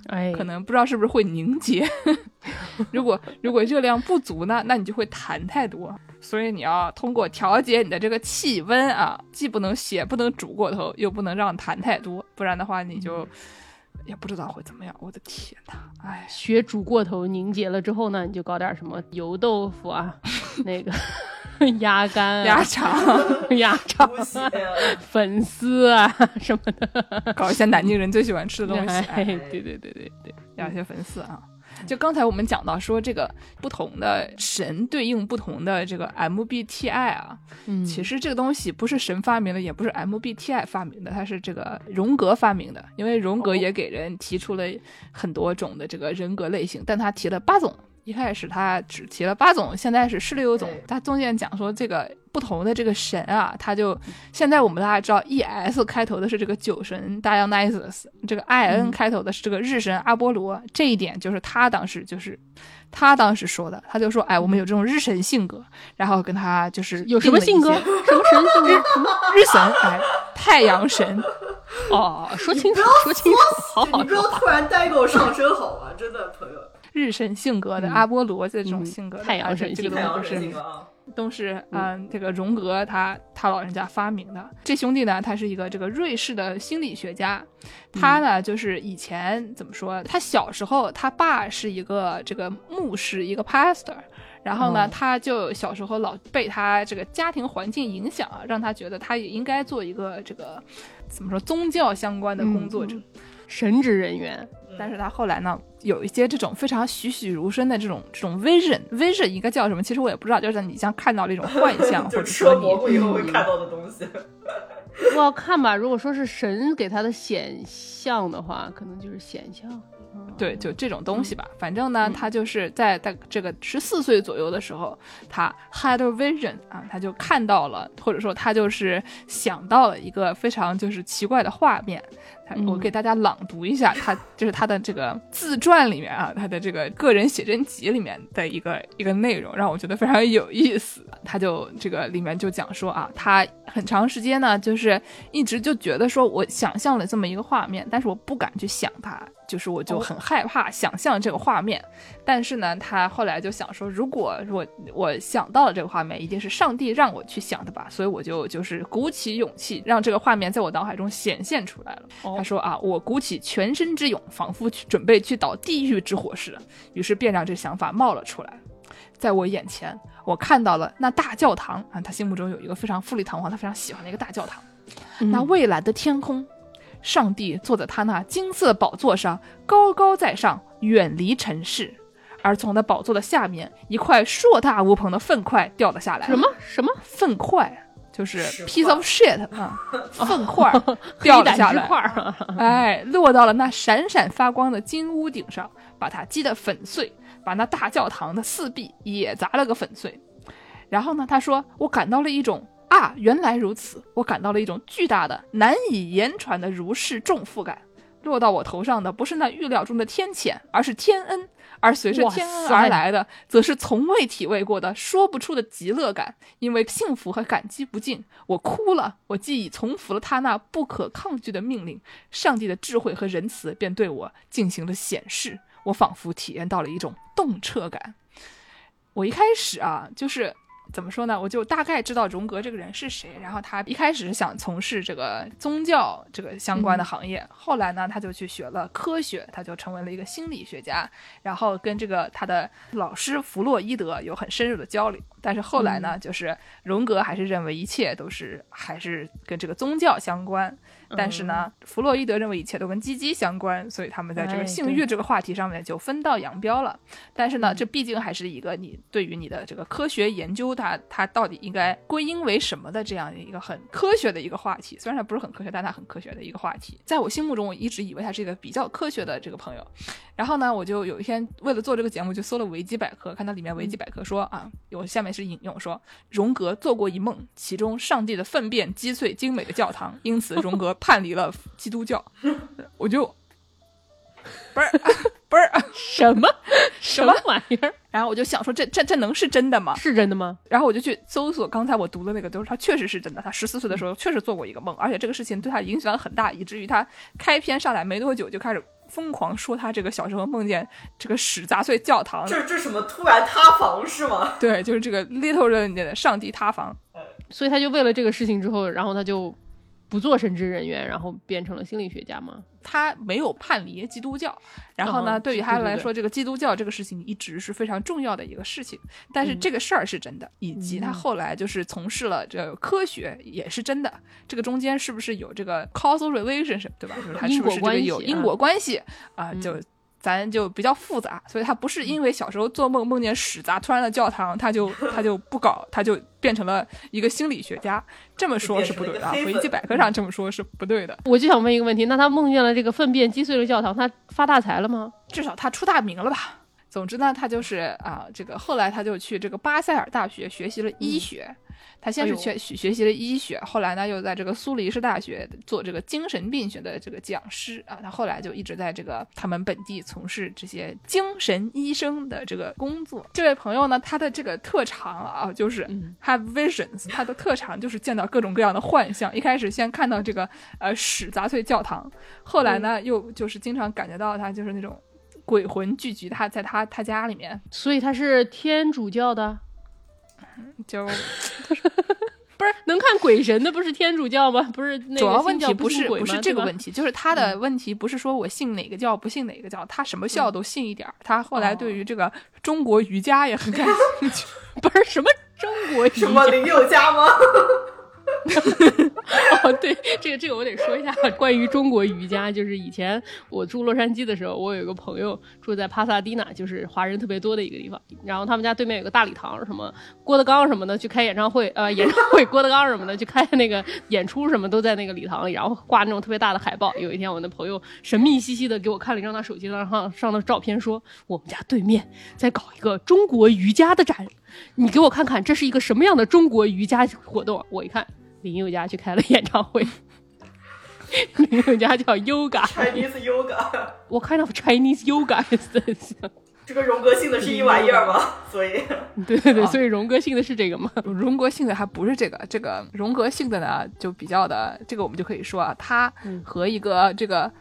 哎，可能不知道是不是会凝结。如果如果热量不足呢，那你就会痰太多。所以你要通过调节你的这个气温啊，既不能血不能煮过头，又不能让痰太多，不然的话你就也不知道会怎么样。我的天呐，哎，血煮过头凝结了之后呢，你就搞点什么油豆腐啊，那个 鸭肝、鸭啊、肠，鸭肠 啊、粉丝啊什么的搞一些南京人最喜欢吃的东西。对对对对对，要一些粉丝啊。就刚才我们讲到说，这个不同的神对应不同的这个 MBTI 啊，嗯，其实这个东西不是神发明的，也不是 MBTI 发明的，它是这个荣格发明的。因为荣格哦也给人提出了很多种的这个人格类型，但他提了八种。一开始他只提了八种，现在是十六种。他中间讲说这个不同的这个神啊，他就现在我们大家知道，E S 开头的是这个酒神 Dionysus，这个 I N 开头的是这个日神阿波罗。这一点就是他当时就是他当时说的，他就说，哎，我们有这种日神性格，然后跟他就是有什么性格？什么神性格？什么？日神，哎，太阳神，哦，说清楚，说清楚，好好你不要。突然带给我上身好吗？真的朋友，日神性格的嗯阿波罗这种嗯性格的，太阳神这神性格个东西都是都是嗯，这个荣格他他老人家发明的。这兄弟呢，他是一个这个瑞士的心理学家，他呢就是以前怎么说？他小时候他爸是一个这个牧师，一个 pastor。然后呢，哦他就小时候老被他这个家庭环境影响啊，让他觉得他也应该做一个这个怎么说宗教相关的工作者。神职人员，但是他后来呢，有一些这种非常栩栩如生的这种这种 vision，vision 应该叫什么？其实我也不知道，就是你像看到了一种幻 象，或就者说吃了蘑菇你以后会看到的东西。我要看吧。如果说是神给他的显像的话，可能就是显像。嗯对，就这种东西吧。反正呢，嗯他就是在在这个十四岁左右的时候，他 had a vision 啊，他就看到了，或者说他就是想到了一个非常就是奇怪的画面。我给大家朗读一下，他就是他的这个自传里面啊，他的这个个人写真集里面的一个一个内容，让我觉得非常有意思。他就这个里面就讲说啊，他很长时间呢，就是一直就觉得说我想象了这么一个画面，但是我不敢去想它，就是我就很害怕想象这个画面。但是呢，他后来就想说，如果我我想到了这个画面，一定是上帝让我去想的吧，所以我就就是鼓起勇气，让这个画面在我脑海中显现出来了。他说啊，我鼓起全身之勇，仿佛去准备去倒地狱之火似的，于是便让这想法冒了出来。在我眼前，我看到了那大教堂啊，他心目中有一个非常富丽堂皇，他非常喜欢的一个大教堂。那蔚蓝的天空，上帝坐在他那金色宝座上，高高在上，远离尘世。而从那宝座的下面，一块硕大无朋的粪块掉了下来。什么什么粪块？就是 piece of shit 啊，粪块 掉下来。之块？哎，落到了那闪闪发光的金屋顶上，把它击得粉碎，把那大教堂的四壁也砸了个粉碎。然后呢，他说：“我感到了一种啊，原来如此，我感到了一种巨大的、难以言传的如释重负感。落到我头上的不是那预料中的天谴，而是天恩。而随着天恩而来的，则是从未体味过的说不出的极乐感。因为幸福和感激不尽，我哭了。我既已从服了他那不可抗拒的命令，上帝的智慧和仁慈便对我进行了显示。我仿佛体验到了一种动彻感。我一开始啊，就是怎么说呢？我就大概知道荣格这个人是谁。然后他一开始是想从事这个宗教这个相关的行业，后来呢，他就去学了科学，他就成为了一个心理学家。然后跟这个他的老师弗洛伊德有很深入的交流。但是后来呢，就是荣格还是认为一切都是还是跟这个宗教相关。但是呢，弗洛伊德认为一切都跟鸡鸡相关，所以他们在这个哎性欲这个话题上面就分道扬镳了。但是呢，这毕竟还是一个你对于你的这个科学研究它，它到底应该归因为什么的这样一个很科学的一个话题。虽然它不是很科学，但它很科学的一个话题。在我心目中，我一直以为他是一个比较科学的这个朋友。然后呢，我就有一天为了做这个节目，就搜了维基百科，看到里面维基百科说、啊，有下面是引用说，荣格做过一梦，其中上帝的粪便击碎精美的教堂，因此荣格叛离了基督教。我就 不是 不是，什么什么玩意儿？然后我就想说这，这这能是真的吗？是真的吗？然后我就去搜索刚才我读的那个，就是他确实是真的。他十四岁的时候确实做过一个梦，而且这个事情对他影响很大，以至于他开篇上来没多久就开始疯狂说他这个小时候梦见这个屎砸碎教堂，这这什么突然塌房是吗？对，就是这个 little 的上帝塌房。所以他就为了这个事情之后，然后他就不做神职人员，然后变成了心理学家吗？他没有叛离基督教，然后呢，嗯对于他对对对来说，这个基督教这个事情一直是非常重要的一个事情。但是嗯这个事儿是真的，以及他后来就是从事了这个科学也是真的。这个中间是不是有这个 causal relationship，对吧？就是他是不是这个因果关系有因果关系啊？嗯就。咱就比较复杂，所以他不是因为小时候做梦梦见屎砸突然的教堂，他就 他就不搞，他就变成了一个心理学家。这么说是不对的啊，维基百科上这么说是不对的。我就想问一个问题，那他梦见了这个粪便击碎了教堂，他发大财了吗？至少他出大名了吧？总之呢，他就是啊，这个后来他就去这个巴塞尔大学学习了医学。他先是学学学习了医学，后来呢又在这个苏黎世大学做这个精神病学的这个讲师啊。他后来就一直在这个他们本地从事这些精神医生的这个工作。这位朋友呢，他的这个特长啊，就是嗯 have visions，他的特长就是见到各种各样的幻象。一开始先看到这个呃屎砸碎教堂，后来呢又就是经常感觉到他就是那种。鬼魂聚集他在他他家里面，所以他是天主教的，就不是能看鬼神的不是天主教吗？不是那个主要问题不是鬼不是这个问题，就是他的问题不是说我信哪个教不信哪个教，他什么教都信一点儿。他后来对于这个中国瑜伽也很感兴趣。不是什么中国什么林宥嘉吗？哦，对，这个这个我得说一下，关于中国瑜伽，就是以前我住洛杉矶的时候，我有一个朋友住在帕萨迪纳，就是华人特别多的一个地方，然后他们家对面有个大礼堂，什么郭德纲什么的去开演唱会，呃，演唱会郭德纲什么的去开那个演出什么都在那个礼堂里，然后挂那种特别大的海报。有一天，我那朋友神秘兮兮的给我看了一张他手机上上上的照片，说我们家对面在搞一个中国瑜伽的展，你给我看看这是一个什么样的中国瑜伽活动？我一看。林宥嘉去开了演唱会，林宥嘉叫 Yoga，Chinese Yoga，我看到 Chinese Yoga is this，这个荣格性的是一玩意儿吗？所以对对对，所以荣格信的是这个吗？荣格性的还不是这个，这个荣格性的呢就比较的，这个我们就可以说啊，他和一个这个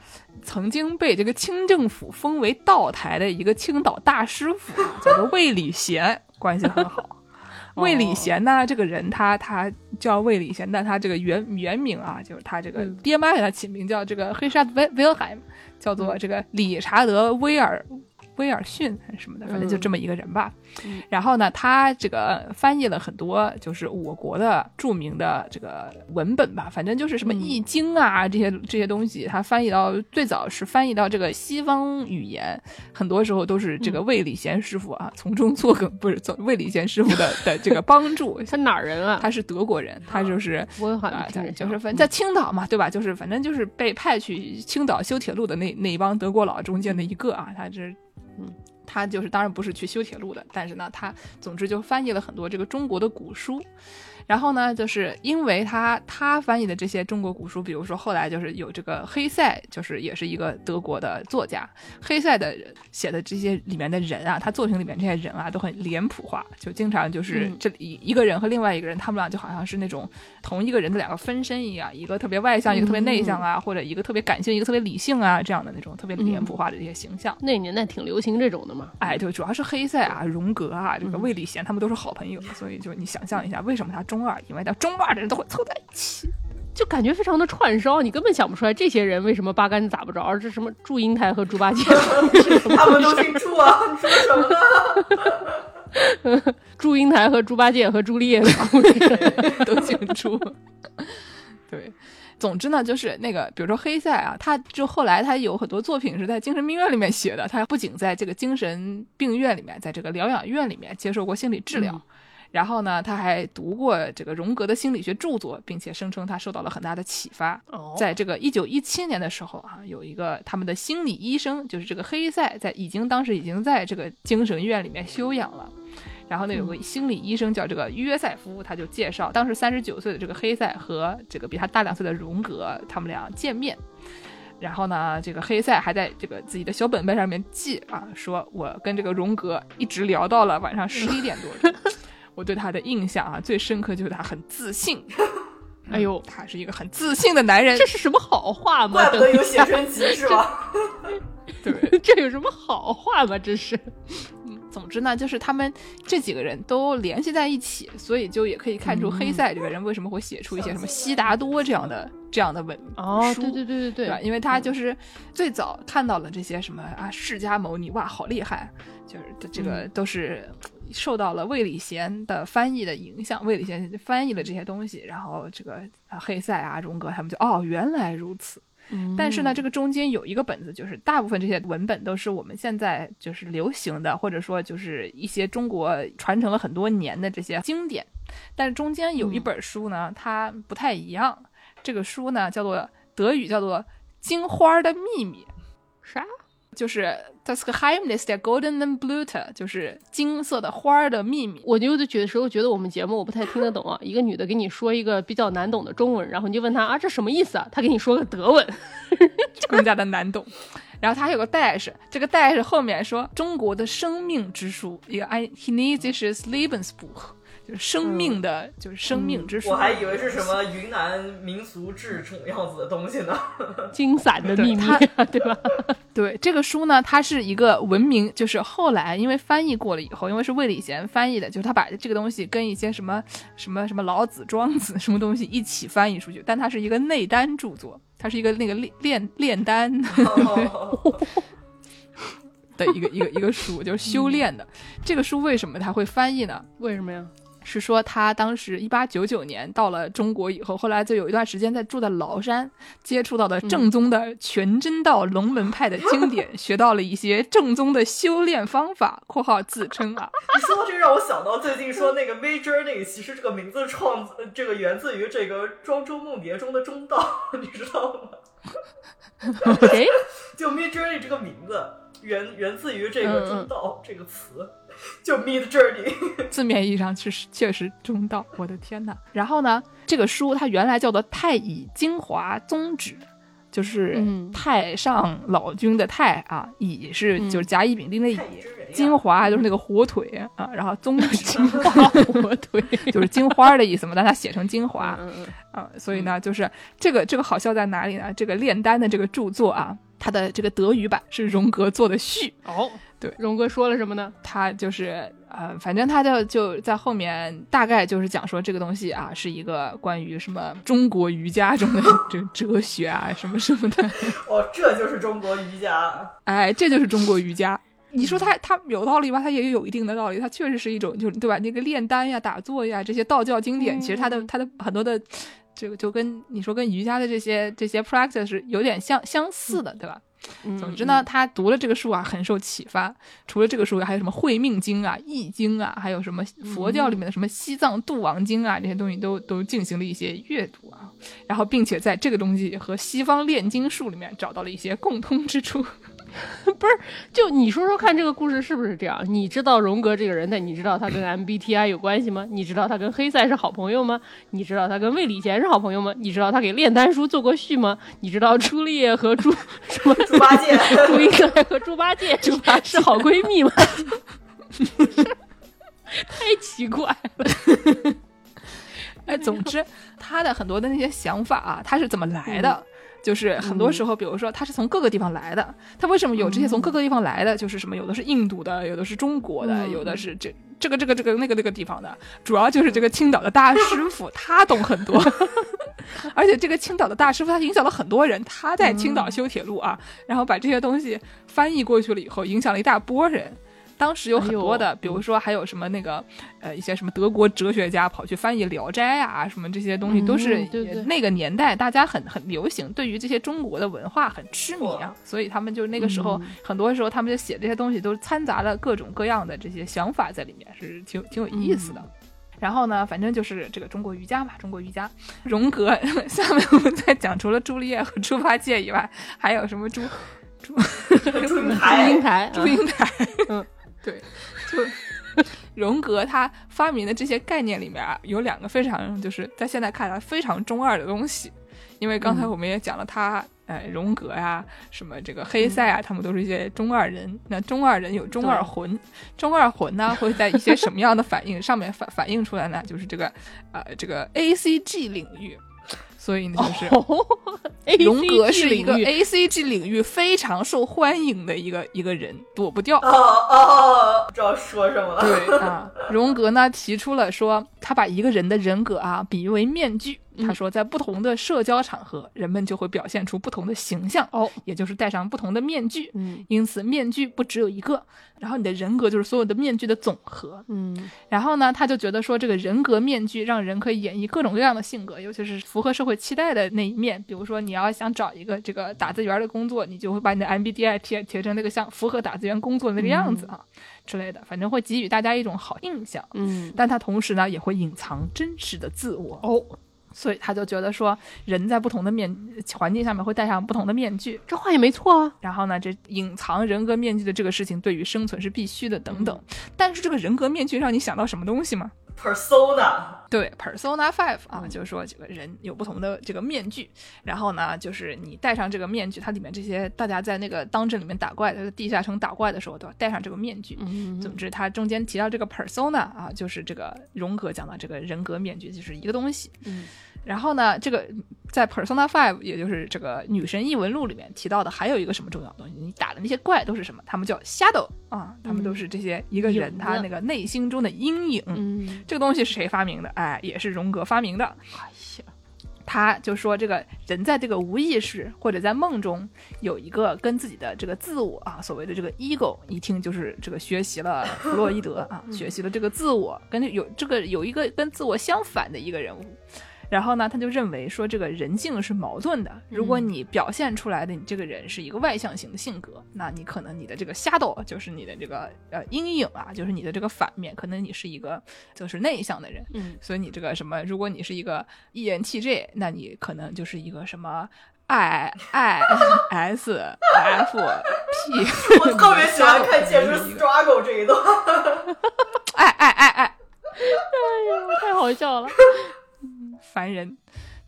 曾经被这个清政府封为道台的一个青岛大师傅啊叫做魏礼贤关系很好。魏礼贤呢，这个人他他叫魏礼贤，但他这个原原名啊，就是他这个嗯。爹妈给他起名叫这个黑沙德威威尔海姆，叫做这个理查德威尔威尔逊还是什么的，反正就这么一个人吧。嗯然后呢，他这个翻译了很多就是我国的著名的这个文本吧，反正就是什么《嗯易经》啊、这些这些东西，他翻译到最早是翻译到这个西方语言，很多时候都是这个魏礼贤师傅啊从中作梗，不是从魏礼贤师傅的 的这个帮助。他哪儿人啊？他是德国人，他就是我好啊就是反正在青岛嘛，对吧？就是反正就是被派去青岛修铁路的那那一帮德国佬中间的一个啊，他这，嗯，他就是当然不是去修铁路的，但是呢，他总之就翻译了很多这个中国的古书。然后呢，就是因为他他翻译的这些中国古书，比如说后来就是有这个黑塞，就是也是一个德国的作家，黑塞的人写的这些里面的人啊，他作品里面这些人啊都很脸谱化，就经常就是嗯这一一个人和另外一个人，他们俩就好像是那种同一个人的两个分身一样，一个特别外向，一个特别内向啊，或者一个特别感性，一个特别理性啊，这样的那种特别脸谱化的这些形象。那年代挺流行这种的嘛。哎，对，主要是黑塞啊、荣格啊、这个嗯魏礼贤，他们都是好朋友，所以就你想象一下，为什么他中二？因为他中二的人都会凑在一起。就感觉非常的串烧，你根本想不出来这些人为什么八竿子打不着，而这什么祝英台和猪八戒 他们都姓祝啊，你 说什么呢？祝英台和猪八戒和朱丽叶的故事，都姓朱。对，总之呢，就是那个，比如说黑塞啊，他就后来他有很多作品是在精神病院里面写的。他不仅在这个精神病院里面，在这个疗养院里面接受过心理治疗，然后呢，他还读过这个荣格的心理学著作，并且声称他受到了很大的启发。哦在这个一九一七年的时候啊，有一个他们的心理医生，就是这个黑塞，在已经当时已经在这个精神院里面休养了。然后呢，有个心理医生叫这个约塞夫，他就介绍，当时三十九岁的这个黑塞和这个比他大两岁的荣格，他们俩见面。然后呢，这个黑塞还在这个自己的小本本上面记啊，说我跟这个荣格一直聊到了晚上十一点多钟。我对他的印象啊，最深刻就是他很自信。哎呦，他是一个很自信的男人这。是什么好话吗？怪不得有写真集是吧？对，这有什么好话吗？这是总之呢，就是他们这几个人都联系在一起，所以就也可以看出黑塞这个人为什么会写出一些什么悉达多这样的这样的文哦，对对对对对吧？因为他就是最早看到了这些什么啊释迦牟尼，哇，好厉害！就是这个都是受到了魏礼贤的翻译的影响，魏礼贤翻译了这些东西，然后这个啊黑塞啊荣格他们就哦原来如此。但是呢，这个中间有一个本子，就是大部分这些文本都是我们现在就是流行的，或者说就是一些中国传承了很多年的这些经典。但是中间有一本书呢，它不太一样。这个书呢叫做德语叫做《金花的秘密》，啥？就是 Das Geheimnis der goldenen Blüte，就是金色的花儿的秘密。我就觉得时候觉得我们节目我不太听得懂啊，一个女的给你说一个比较难懂的中文，然后你就问她啊这什么意思啊？她给你说个德文，更加的难懂。然后它还有个 dash，这个 dash 后面说中国的生命之书，一个 ein chinesisches Lebensbuch，就是生命的，就是生命之书。我还以为是什么云南民俗志这种样子的东西呢。金伞的秘密对，对吧？对这个书呢，它是一个文明，就是后来因为翻译过了以后，因为是魏礼贤翻译的，就是他把这个东西跟一些什么什么什么老子、庄子 什么东西一起翻译出去，但它是一个内丹著作，它是一个那个炼炼炼丹的一个一个一个书，就是修炼的。这个书为什么它会翻译呢？为什么呀？是说他当时一八九九年到了中国以后，后来就有一段时间在住在崂山，接触到的正宗的全真道龙门派的经典，学到了一些正宗的修炼方法（括号自称啊你说到这个，让我想到最近说那个 Major 那个，其实这个名字创这个源自于这个《庄周梦蝶》中的中道，你知道吗？谁？就 Mid Journey 这个名字源源自于这个中道这个词，就 Mid Journey。），字面意义上确实确实中道。我的天呐！然后呢，这个书它原来叫做《太乙精华宗旨》。就是嗯太上老君的太啊，乙是嗯就是甲乙丙丁的乙太乙之人呀，精华就是那个火腿啊，然后宗 金华火腿，就是金花的意思嘛，但它写成精华。嗯嗯啊，所以呢，就是这个这个好笑在哪里呢？这个炼丹的这个著作啊，它的这个德语版是荣格做的序，哦，对荣格说了什么呢？他就是呃，反正他就就在后面大概就是讲说这个东西啊，是一个关于什么中国瑜伽中的 这个哲学啊，什么什么的，哦，这就是中国瑜伽。哎，这就是中国瑜伽。你说他他有道理吧？他也有一定的道理，他确实是一种，就是对吧？那个炼丹呀、打坐呀这些道教经典，其实他的他的很多的这个就跟你说跟瑜伽的这些这些 practice 是有点相相似的，对吧？嗯总之呢，，他读了这个书啊，很受启发。除了这个书，还有什么《会命经》啊、《易经》啊，还有什么佛教里面的什么《西藏度王经》啊，这些东西都都进行了一些阅读啊。然后，并且在这个东西和西方炼金术里面找到了一些共通之处。不是，就你说说看，这个故事是不是这样？你知道荣格这个人，但你知道他跟 MBTI 有关系吗？你知道他跟黑塞是好朋友吗？你知道他跟魏礼贤是好朋友吗？你知道他给炼丹书做过序吗？你知道朱丽叶和朱什么猪八戒，朱英台和猪八戒猪八是好闺蜜吗？太奇怪了。哎，总之，他的很多的那些想法啊，他是怎么来的？就是很多时候，比如说他是从各个地方来的，他为什么有这些从各个地方来的？就是什么，有的是印度的，有的是中国的，嗯有的是这这个这个这个那个那个地方的，主要就是这个青岛的大师傅，他懂很多。而且这个青岛的大师傅，他影响了很多人。他在青岛修铁路啊，然后把这些东西翻译过去了以后，影响了一大波人。当时有很多的，比如说还有什么那个呃一些什么德国哲学家跑去翻译《聊斋》啊，什么这些东西都是、那个年代大家很很流行，对于这些中国的文化很痴迷啊，所以他们就那个时候、嗯。很多时候他们就写这些东西都掺杂了各种各样的这些想法在里面，是挺挺有意思的。然后呢，反正就是这个中国瑜伽嘛，中国瑜伽，荣格。下面我们再讲，除了朱丽叶和猪八戒以外，还有什么朱朱 朱英台，朱，英台，嗯，对，就荣格他发明的这些概念里面啊，有两个非常就是在现在看来非常中二的东西，因为刚才嗯我们也讲了他。呃，荣格呀、什么这个黑塞啊，他们都是一些中二人。那中二人有中二魂，中二魂呢会在一些什么样的反应上面反反映出来呢？就是这个呃这个 A C G 领域，所以呢就是哦 荣格是一个 ACG 领域 A C G 领域非常受欢迎的一个一个人，躲不掉。哦哦，不知道说什么了。对啊，荣格呢提出了说，他把一个人的人格啊比喻为面具。他说，在不同的社交场合，人们就会表现出不同的形象，哦，也就是戴上不同的面具。嗯因此，面具不只有一个，然后你的人格就是所有的面具的总和。嗯然后呢，他就觉得说，这个人格面具让人可以演绎各种各样的性格，尤其是符合社会期待的那一面。比如说，你要想找一个这个打字员的工作，你就会把你的 MBTI 贴贴成那个像符合打字员工作的那个样子啊、之类的，反正会给予大家一种好印象。嗯，但他同时呢，也会隐藏真实的自我。哦，所以他就觉得说，人在不同的面环境下面会戴上不同的面具，这话也没错啊。然后呢，这隐藏人格面具的这个事情对于生存是必须的，等等。但是这个人格面具让你想到什么东西吗？persona，对，Persona Five 啊，就是说这个人有不同的这个面具，然后呢，就是你戴上这个面具，它里面这些大家在那个当镇里面打怪的地下城打怪的时候都要戴上这个面具。嗯总之，它中间提到这个 persona 啊，就是这个荣格讲的这个人格面具，就是一个东西。嗯然后呢，这个在 Persona Five，也就是这个《女神异闻录》里面提到的，还有一个什么重要的东西？你打的那些怪都是什么？他们叫 shadow 啊，他们都是这些一个人他那个内心中的阴影。嗯，这个东西是谁发明的？哎，也是荣格发明的。哎呀，他就说，这个人在这个无意识或者在梦中有一个跟自己的这个自我啊，所谓的这个 ego，一听就是这个学习了弗洛伊德啊，学习了这个自我，跟有这个有一个跟自我相反的一个人物。然后呢，他就认为说这个人性是矛盾的。如果你表现出来的你这个人是一个外向型的性格，那你可能你的这个 shadow 就是你的这个呃阴影啊，就是你的这个反面，可能你是一个就是内向的人。嗯所以你这个什么，如果你是一个 E ENTJ，那你可能就是一个什么 I I S F P。我特别喜欢看《解释 struggle》这一段。哎哎哎哎，哎呀，太好笑了。烦人。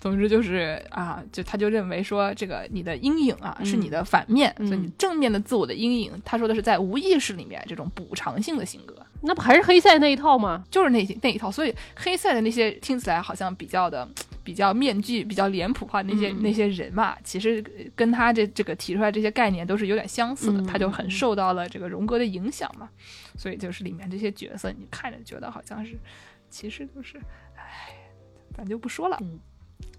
总之就是啊，就他就认为说，这个你的阴影啊是你的反面，嗯所以你正面的自我的阴影，他说的是在无意识里面这种补偿性的性格，那不还是黑塞那一套吗？就是那那一套。所以黑塞的那些听起来好像比较的比较面具、比较脸谱化的那些、嗯那些人嘛，其实跟他这这个提出来这些概念都是有点相似的，嗯他就很受到了这个荣格的影响嘛。所以就是里面这些角色，你看着觉得好像是，其实都是，唉，咱就不说了。嗯。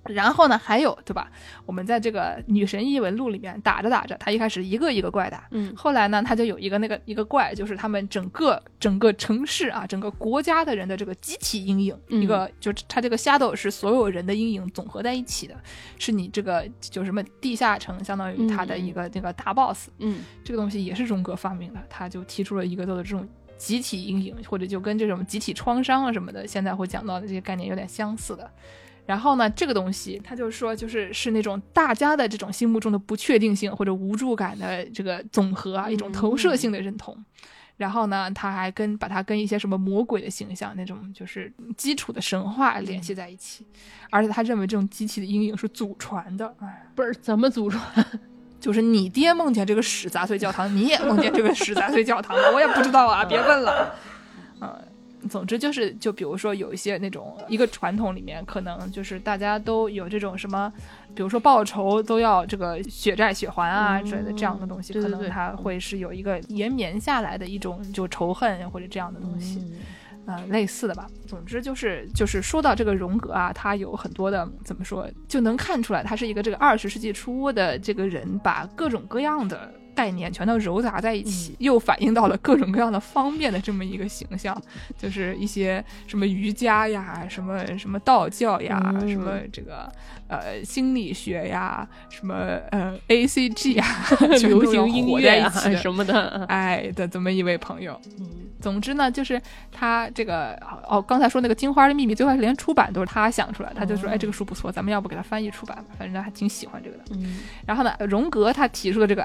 然后呢，还有对吧？我们在这个《女神异闻录》里面打着打着，他一开始一个一个怪打，嗯。后来呢，他就有一个那个一个怪，就是他们整个整个城市啊，整个国家的人的这个集体阴影，嗯。一个就是他这个 shadow 是所有人的阴影总合在一起的，是你这个就什么地下城，相当于他的一个那个大 boss，嗯。这个东西也是荣格发明的，他就提出了一个叫做这种集体阴影，或者就跟这种集体创伤啊什么的，现在会讲到的这些概念有点相似的。然后呢，这个东西他就说，就是是那种大家的这种心目中的不确定性或者无助感的这个总和啊，一种投射性的认同。然后呢，他还跟把它跟一些什么魔鬼的形象那种就是基础的神话联系在一起，而且他认为这种集体的阴影是祖传的，哎。不是怎么祖传？就是你爹梦见这个屎砸碎教堂，你也梦见这个屎砸碎教堂了，我也不知道啊，别问了。嗯，总之就是，就比如说有一些那种一个传统里面，可能就是大家都有这种什么，比如说报仇都要这个血债血还啊嗯之类的这样的东西，对对对可能它会是有一个延绵下来的一种就仇恨或者这样的东西。呃，类似的吧。总之就是就是说到这个荣格啊，他有很多的怎么说，就能看出来他是一个这个二十世纪初的这个人，把各种各样的概念全都糅杂在一起，又反映到了各种各样的方面的这么一个形象，就是一些什么瑜伽呀，什么什么道教呀，嗯什么这个呃心理学呀，什么呃 A C G 呀，流行音乐啊什么的，哎的这么一位朋友。嗯总之呢，就是他这个哦，刚才说那个《金花的秘密》，最开始连出版都是他想出来的，他就说，哦哎，这个书不错，咱们要不给他翻译出版吧？反正他还挺喜欢这个的。嗯然后呢，荣格他提出的这个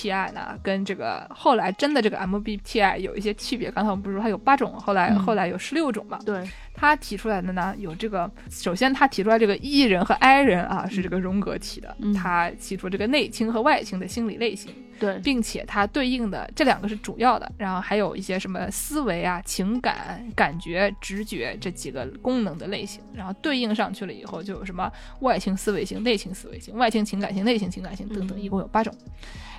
MBTI 呢，跟这个后来真的这个 MBTI 有一些区别。刚才我们不是说它有八种，后来、嗯后来有十六种嘛？对，他提出来的呢，有这个，首先他提出来这个 E 人和 I 人啊，是这个荣格提的，嗯他提出这个内倾和外倾的心理类型。对，并且它对应的这两个是主要的，然后还有一些什么思维啊、情感、感觉、直觉这几个功能的类型，然后对应上去了以后，就有什么外倾思维型、内倾思维型、外倾情感型、内倾情感型等等，嗯一共有八种。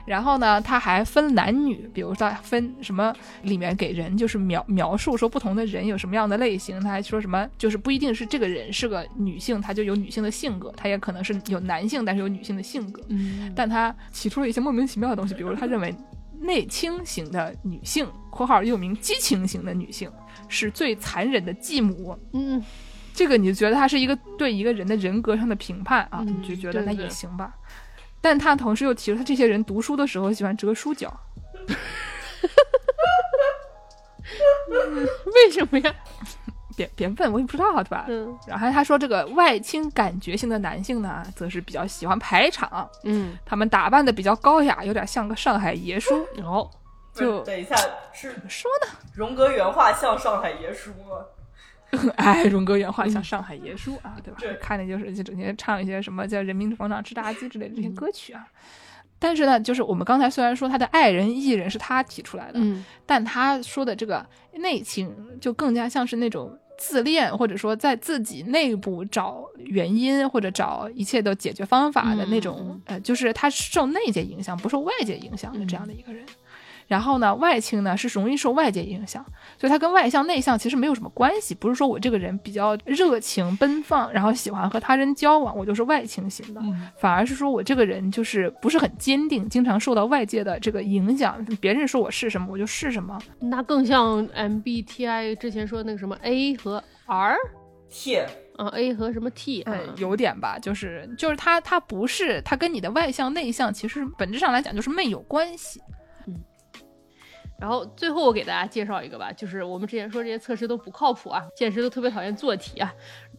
然后呢，它还分男女，比如说分什么，里面给人就是描描述说不同的人有什么样的类型，他还说什么就是不一定是这个人是个女性，他就有女性的性格，他也可能是有男性，但是有女性的性格。嗯但他提出了一些莫名其妙的东西，比如他认为内倾型的女性（括号又名激情型的女性）是最残忍的继母。嗯，这个你就觉得他是一个对一个人的人格上的评判啊，嗯你就觉得那也行吧。但他同时又提出，他这些人读书的时候喜欢折书角，为什么呀？别别问，我也不知道，对吧？嗯然后他说，这个外倾感觉型的男性呢，则是比较喜欢排场，嗯，他们打扮的比较高雅，有点像个上海爷叔。然后就等一下，是说呢，荣格原话像上海爷叔吗？哎，荣格原话像上海爷叔啊，对吧对？看的就是就整天唱一些什么叫“人民广场吃炸鸡”之类的这些歌曲啊。但是呢，就是我们刚才虽然说他的爱人、艺人是他提出来的，嗯但他说的这个内情就更加像是那种自恋，或者说在自己内部找原因或者找一切的解决方法的那种，嗯呃，就是他受内界影响，不受外界影响的这样的一个人。然后呢，外倾呢是容易受外界影响，所以它跟外向内向其实没有什么关系。不是说我这个人比较热情奔放，然后喜欢和他人交往，我就是外倾型的，嗯反而是说我这个人就是不是很坚定，经常受到外界的这个影响，别人说我是什么我就是什么。那更像 MBTI 之前说那个什么 A 和 R。T，啊，A 和什么 T 啊哎，有点吧，就是就是他他不是他跟你的外向内向其实本质上来讲就是没有关系。然后最后我给大家介绍一个吧，就是我们之前说这些测试都不靠谱啊，现实都特别讨厌做题啊。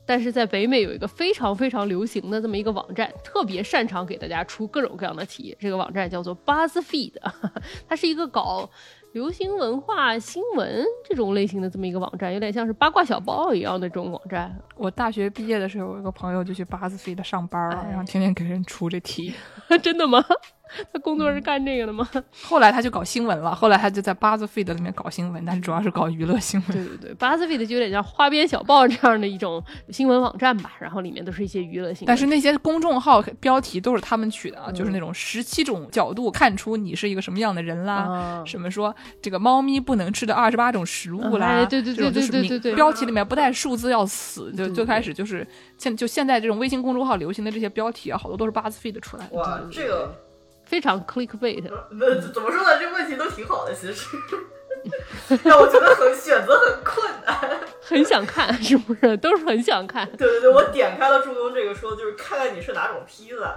但是在北美有一个非常非常流行的这么一个网站，特别擅长给大家出各种各样的题。这个网站叫做 BuzzFeed，它是一个搞流行文化新闻这种类型的这么一个网站，有点像是八卦小报一样的这种网站。我大学毕业的时候，我有个朋友就去 BuzzFeed 上班了，哎然后天天给人出这题。真的吗？他工作是干这个的吗？后来他就搞新闻了，后来他就在 BuzzFeed 里面搞新闻，但是主要是搞娱乐新闻。对对对，BuzzFeed 就有点像花边小报这样的一种新闻网站吧，然后里面都是一些娱乐新闻。但是那些公众号标题都是他们取的啊，就是那种十七种角度看出你是一个什么样的人啦，啊什么说这个猫咪不能吃的二十八种食物啦，哎对对对对对对对明标题里面不带数字要死，就最开始就是现就现在这种微信公众号流行的这些标题啊，好多都是 BuzzFeed 出来的。哇，这个非常 clickbait。那怎么说呢？这个问题都挺好的，其实 让我觉得很选择很困难。很想看，是不是？都是很想看。对对对，我点开了助攻这个说，就是看看你是哪种披萨。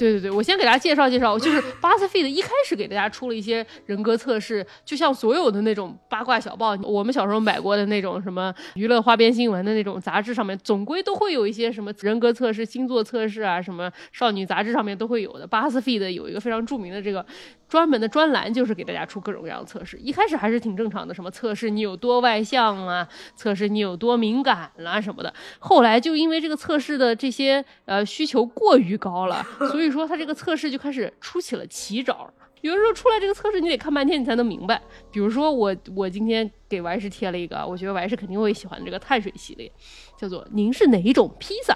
对对对，我先给大家介绍介绍，就是 BuzzFeed 一开始给大家出了一些人格测试，就像所有的那种八卦小报，我们小时候买过的那种什么娱乐花边新闻的那种杂志上面，总归都会有一些什么人格测试、星座测试啊，什么少女杂志上面都会有的。BuzzFeed 有一个非常著名的这个专门的专栏，就是给大家出各种各样的测试。一开始还是挺正常的，什么测试你有多外向啊，测试你有多敏感啦、什么的。后来就因为这个测试的这些呃需求过于高了，所以说他这个测试就开始出起了奇招。有的时候出来这个测试，你得看半天你才能明白。比如说我我今天给王石贴了一个，我觉得王石肯定会喜欢这个碳水系列，叫做“您是哪一种披萨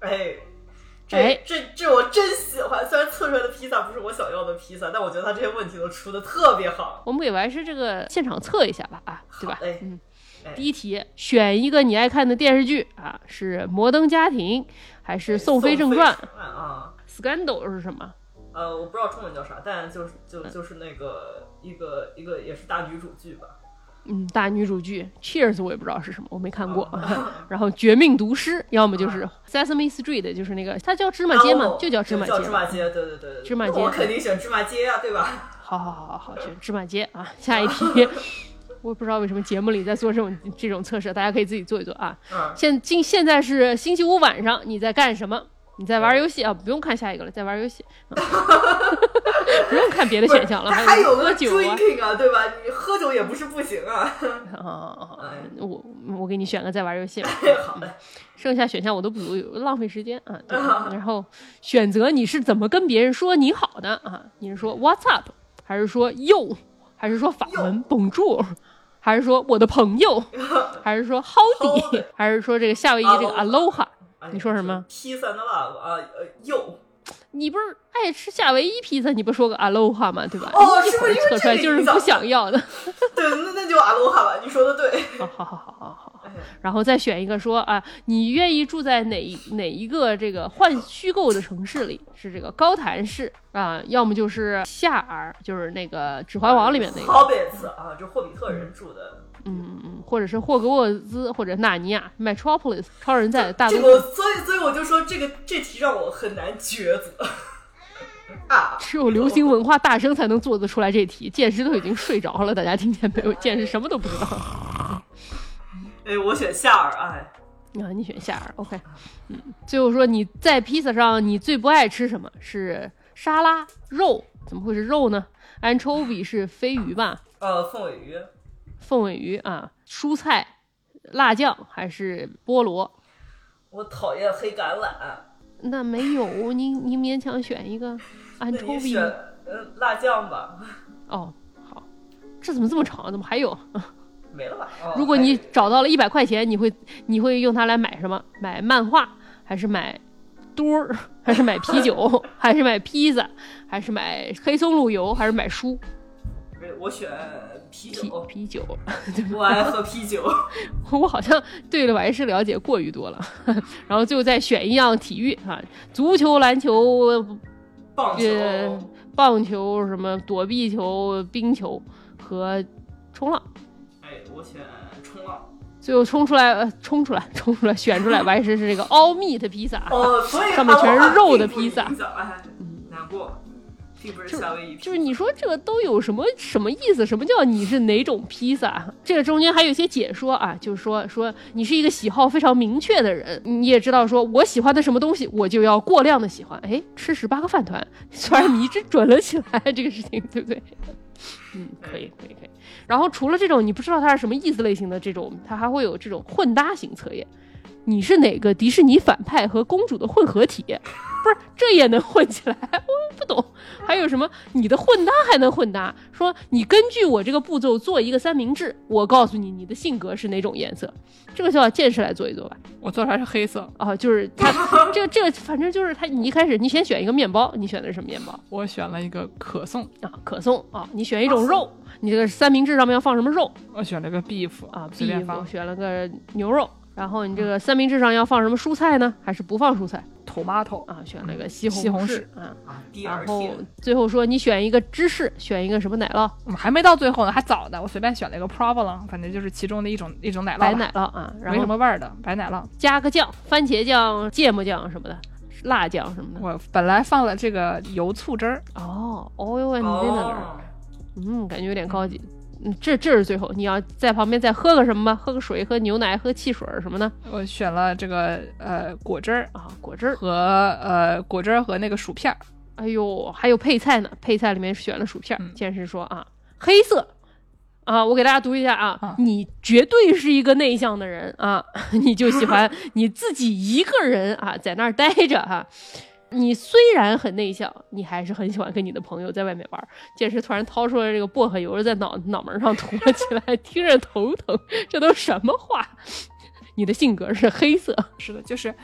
哎，这、哎这这我真喜欢。虽然测出来的披萨不是我想要的披萨，但我觉得他这些问题都出的特别好”。。我们给王石这个现场测一下吧，啊，对吧？嗯哎。第一题，选一个你爱看的电视剧啊，是《摩登家庭》还是《宋飞正传》啊，？Scandal 是什么？呃，我不知道中文叫啥，但就是就就是那个一个一个也是大女主剧吧。嗯，大女主剧《Cheers》我也不知道是什么，我没看过。然后《绝命毒师》，要么就是《Sesame Street》，就是那个它叫芝麻街嘛，哦就叫芝麻叫街。芝麻街，对对对对。芝麻街我肯定选芝麻街啊、对吧？好好好好好，选芝麻街啊！下一题，我不知道为什么节目里在做这种这种测试，大家可以自己做一做啊。嗯，现今现在是星期五晚上，你在干什么？你在玩游戏啊？不用看下一个了，在玩游戏，啊 不用看别的选项了。还有个喝酒啊对吧？你喝酒也不是不行啊。啊！我我给你选个在玩游戏吧，好的，剩下选项我都不读，浪费时间啊。对然后选择你是怎么跟别人说你好的啊？你是说 What's up，还是说 Yo，还是说法文 Bonjour，还是说我的朋友，还是说 Howdy，Howdy 还是说这个夏威夷这个 Aloha？哎你说什么？Peace and love 啊，呃，又你不是爱吃夏威夷披萨，你不说个 Aloha 吗？对吧？哦一是不是因为测出来这个就是不想要的。对，那那就阿罗哈吧。你说的对。好好好好好然后再选一个说啊，你愿意住在哪哪一个这个幻虚构的城市里？是这个高谭市啊，要么就是夏尔，就是那个《指环王》里面那个，Hobbits 啊，就霍比特人住的。嗯嗯，或者是霍格沃兹或者纳尼亚 Metropolis，超人在大都这个，所以所以我就说这个这题让我很难抉择啊。只有流行文化大生才能做得出来这题。剑师都已经睡着了，大家听见没有？剑师什么都不知道。哎，我选夏尔，哎，啊，你选夏尔，OK，嗯，最后说你在披萨上你最不爱吃什么？是沙拉肉？怎么会是肉呢？anchovy 是飞鱼吧？呃，凤尾鱼，凤尾鱼啊，蔬菜、辣酱还是菠萝？我讨厌黑橄榄，那没有，你你勉强选一个那你 anchovy 选辣酱吧，哦，好，这怎么这么长？怎么还有？没了吧？哦如果你找到了一百块钱，你会你会用它来买什么？买漫画，还是买多儿，还是买啤酒，还是买披萨，还是买黑松露油，还是买书？哎我选啤啤酒，啤酒，我爱喝啤酒。我好像对了玩事了解过于多了。然后最后再选一样体育啊，足球、篮球、棒球，呃棒球、什么躲避球、冰球和冲浪。哎，我选冲浪。最后冲出来，呃冲出来，冲出来，选出来，完事是这个 all meat 披萨。哦，所以上面全是肉的披萨影响哎，难过，并不是夏威夷披萨，就是你说这个都有什么什么意思？什么叫你是哪种披萨？这个中间还有一些解说啊，就是说说你是一个喜好非常明确的人，你也知道说我喜欢的什么东西，我就要过量的喜欢。哎，吃十八个饭团，突然迷之准了起来，这个事情对不对？嗯，可以，可以，可以。然后除了这种你不知道它是什么意思类型的这种，它还会有这种混搭型测验。你是哪个迪士尼反派和公主的混合体？不是，这也能混起来？我不懂。还有什么？你的混搭还能混搭？说你根据我这个步骤做一个三明治，我告诉你你的性格是哪种颜色。这个就要见识来做一做吧。我做出来是黑色，哦，就是他 这个这个，反正就是他，你一开始你先选一个面包，你选的是什么面包我选了一个可颂，啊？可颂啊，你选一种肉，你这个三明治上面要放什么肉我选了个 beef 啊？beef，放选了个牛肉。然后你这个三明治上要放什么蔬菜呢？还是不放蔬菜 tomato 啊？选了个西红西红柿啊。啊然后，最后说你选一个芝士，选一个什么奶酪？嗯还没到最后呢，还早呢，我随便选了一个 provolone，反正就是其中的一种一种奶酪，白奶酪啊，然没什么味儿的白奶酪。加个酱，番茄酱、芥末酱什么的，辣酱什么的。我本来放了这个油醋汁儿，哦，oil and vinegar，、哦，嗯，感觉有点高级。嗯，这这是最后，你要在旁边再喝个什么吗？喝个水，喝牛奶，喝汽水儿什么的我选了这个呃果汁儿啊，果汁儿。和呃果汁儿和那个薯片儿。哎呦，还有配菜呢，配菜里面选了薯片儿。嗯剑士说啊，黑色啊，我给大家读一下啊，啊你绝对是一个内向的人啊，你就喜欢 你自己一个人啊，在那儿待着哈、你虽然很内向，你还是很喜欢跟你的朋友在外面玩儿。剑士突然掏出了这个薄荷油，在脑脑门上涂了起来，听着头疼。这都什么话？你的性格是黑色，是的，就是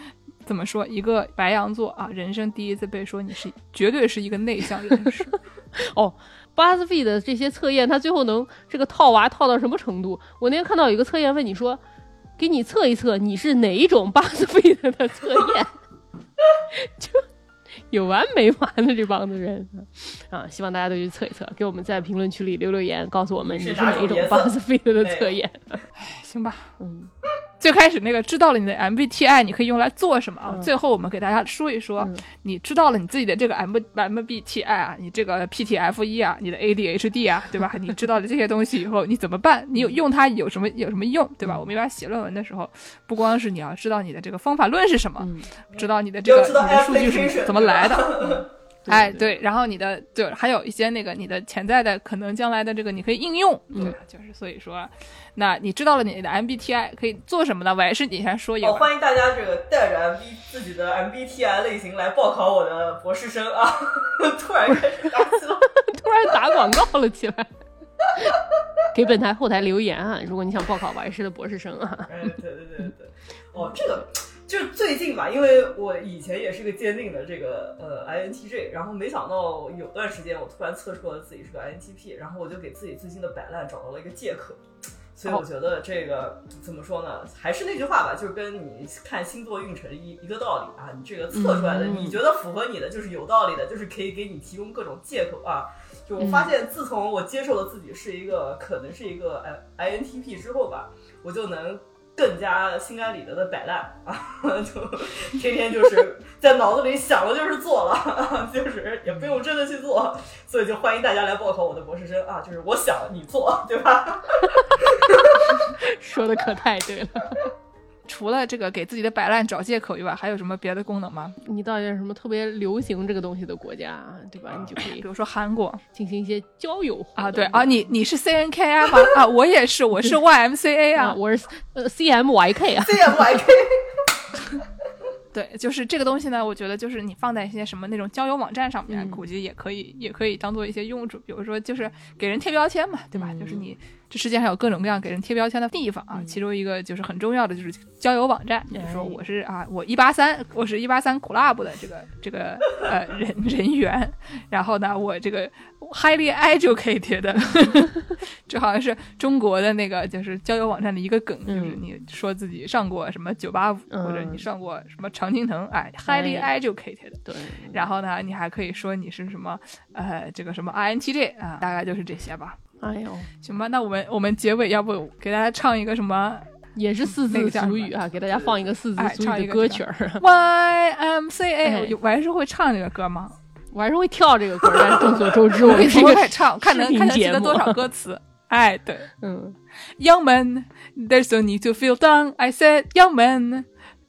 怎么说，一个白羊座啊，人生第一次被说你是绝对是一个内向人士。哦，巴斯费的这些测验，它最后能这个套娃套到什么程度？我那天看到有一个测验问你说，给你测一测你是哪一种巴斯费的的测验，就有完没完的这帮子人啊！希望大家都去测一测，给我们在评论区里留留言，告诉我们你是是哪一种哪种颜色 BuzzFeed 的测验。行吧。嗯最开始那个知道了你的 MBTI 你可以用来做什么啊？嗯最后我们给大家说一说，嗯你知道了你自己的这个 M MBTI 啊，你这个 PTFE 啊，你的 ADHD 啊，对吧？你知道了这些东西以后，你怎么办？你有用它有什么有什么用，对吧？我们一般写论文的时候，不光是你要知道你的这个方法论是什么，嗯，知道你的这个你的数据是怎么来的，对 哎，对对，然后你的对，还有一些那个你的潜在的可能将来的这个你可以应用，对吧？就是所以说，那你知道了你的 MBTI 可以做什么呢？我还是你先说一个哦，欢迎大家这个带着 MB 自己的 MBTI 类型来报考我的博士生啊！突然开始打起了，突然打广告了起来。给本台后台留言啊！如果你想报考王医师的博士生啊，哎，对对对对，哦，这个就是最近吧，因为我以前也是个坚定的这个呃 INTJ，然后没想到有段时间我突然测出了自己是个 INTP，然后我就给自己最近的摆烂找到了一个借口。所以我觉得这个怎么说呢？还是那句话吧，就是跟你看星座运程一一个道理啊。你这个测出来的，嗯你觉得符合你的，就是有道理的，就是可以给你提供各种借口啊。就我发现，自从我接受了自己是一个可能是一个 I INTP 之后吧，我就能更加心安理得的摆烂啊，就天天就是在脑子里想了就是做了，就是也不用真的去做，所以就欢迎大家来报考我的博士生啊，就是我想你做，对吧？说的可太对了。除了这个给自己的摆烂找借口以外，还有什么别的功能吗？你到底是什么特别流行这个东西的国家，对吧？你就可以比如说韩国进行一些交友啊，对啊，你你是 CNK 吗？啊，我也是，我是 YMCA 啊，啊。我是呃 CMYK 啊，CMYK 对，就是这个东西呢，我觉得就是你放在一些什么那种交友网站上面，嗯估计也可以，也可以当做一些用处。比如说，就是给人贴标签嘛，对吧？嗯就是你这世界上有各种各样给人贴标签的地方啊，嗯其中一个就是很重要的就是交友网站。比如说哎我是啊，我一八三，我是一八三 club 的这个这个呃人人员，然后呢，我这个 highly educated，这好像是中国的那个就是交友网站的一个梗，嗯就是你说自己上过什么九八五，或者你嗯上过什么常青藤，哎，highly educated。对，然后呢，你还可以说你是什么，呃，这个什么 INTJ 啊，大概就是这些吧。哎呦，行吧，那我们我们结尾要不给大家唱一个什么也是四字俗语啊，给大家放一个四字哎俗语的歌曲儿。YMCA？、哎我还是会唱这个歌吗？我还是会跳这个歌，但是众所周知，我是一个唱，看能看能记得多少歌词。哎，对嗯，，Young man, there's no need to feel down. I said, Young man,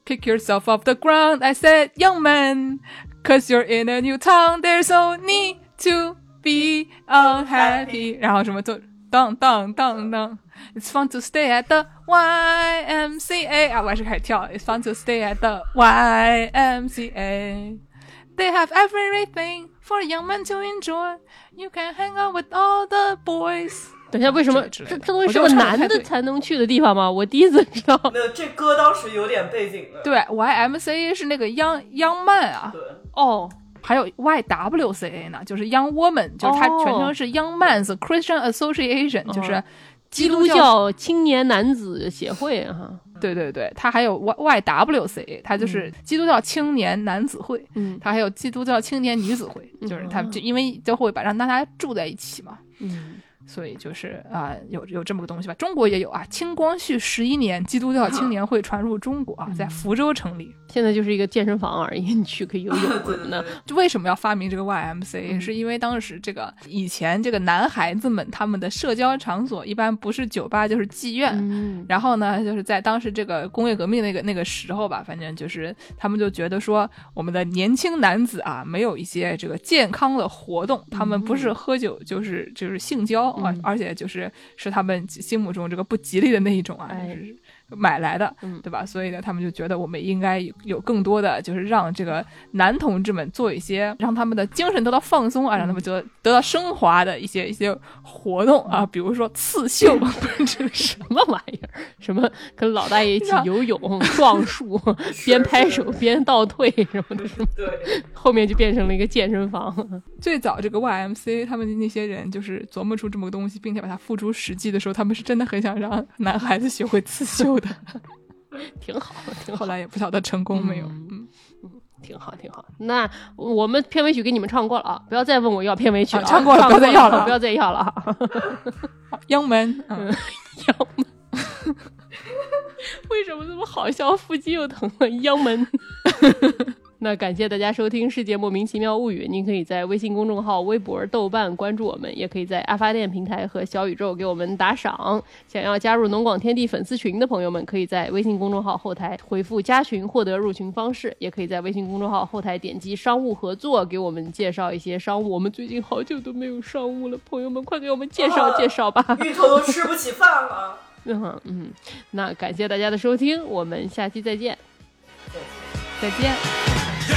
pick yourself off the ground. I said, Young man, cause you're in a new town. There's no need to be unhappy. 然后什么都当当当当。It's fun to stay at the YMCA 啊，我还是开始跳。It's fun to stay at the YMCA. They have everything for young men to enjoy. You can hang out with all the boys. 等一下，为什么之类的这这东西我觉得是个男的我唱得太对才能去的地方吗？我第一次知道。没有，这歌当时有点背景的。对，YMCA 是那个 Young Young Man 啊，对，哦， 还有 YWCA 呢，就是 Young Woman，就是它哦全称是 Young Men's Christian Association，、就是哦基督教青年男子协会哈，对对对，它还有 Y YWCA，它就是基督教青年男子会，嗯。它还有基督教青年女子会，就是他们就因为就会把让大家住在一起嘛，嗯，所以就是啊、有有这么个东西吧。中国也有啊，清光绪十一年，基督教青年会传入中国啊，在福州成立。现在就是一个健身房而已，你去可以游泳对什么的。对对对，就为什么要发明这个 YMCA？、嗯是因为当时这个以前这个男孩子们他们的社交场所一般不是酒吧就是妓院。嗯然后呢，就是在当时这个工业革命那个那个时候吧，反正就是他们就觉得说，我们的年轻男子啊，没有一些这个健康的活动，他们不是喝酒就是就是性交啊，嗯。而且就是是他们心目中这个不吉利的那一种啊，哎就是买来的，嗯对吧？所以呢，他们就觉得我们应该有有更多的，就是让这个男同志们做一些让他们的精神得到放松啊，让他们得得到升华的一些一些活动啊，比如说刺绣，这个什么玩意儿？什么跟老大爷一起 游泳、撞树，边拍手边倒退什么的，是吗？对，后面就变成了一个健身房。最早这个 YMC 他们那些人就是琢磨出这么个东西，并且把它付诸实际的时候，他们是真的很想让男孩子学会刺绣的，挺好，挺好后，来也不晓得成功没有。嗯嗯，挺好，挺好。那我们片尾曲给你们唱过了啊，不要再问我要片尾曲了啊，啊唱过了 不要再要了 不要再要了啊。央门，嗯，央门，为什么这么好笑？腹肌又疼了，央门。那感谢大家收听《世界莫名其妙物语》，您可以在微信公众号、微博、豆瓣关注我们，也可以在阿发电平台和小宇宙给我们打赏。想要加入农广天地粉丝群的朋友们，可以在微信公众号后台回复“加群”获得入群方式，也可以在微信公众号后台点击“商务合作”给我们介绍一些商务。我们最近好久都没有商务了，朋友们快给我们介绍介绍吧。芋头都吃不起饭了。嗯嗯，那感谢大家的收听，我们下期再见。再见。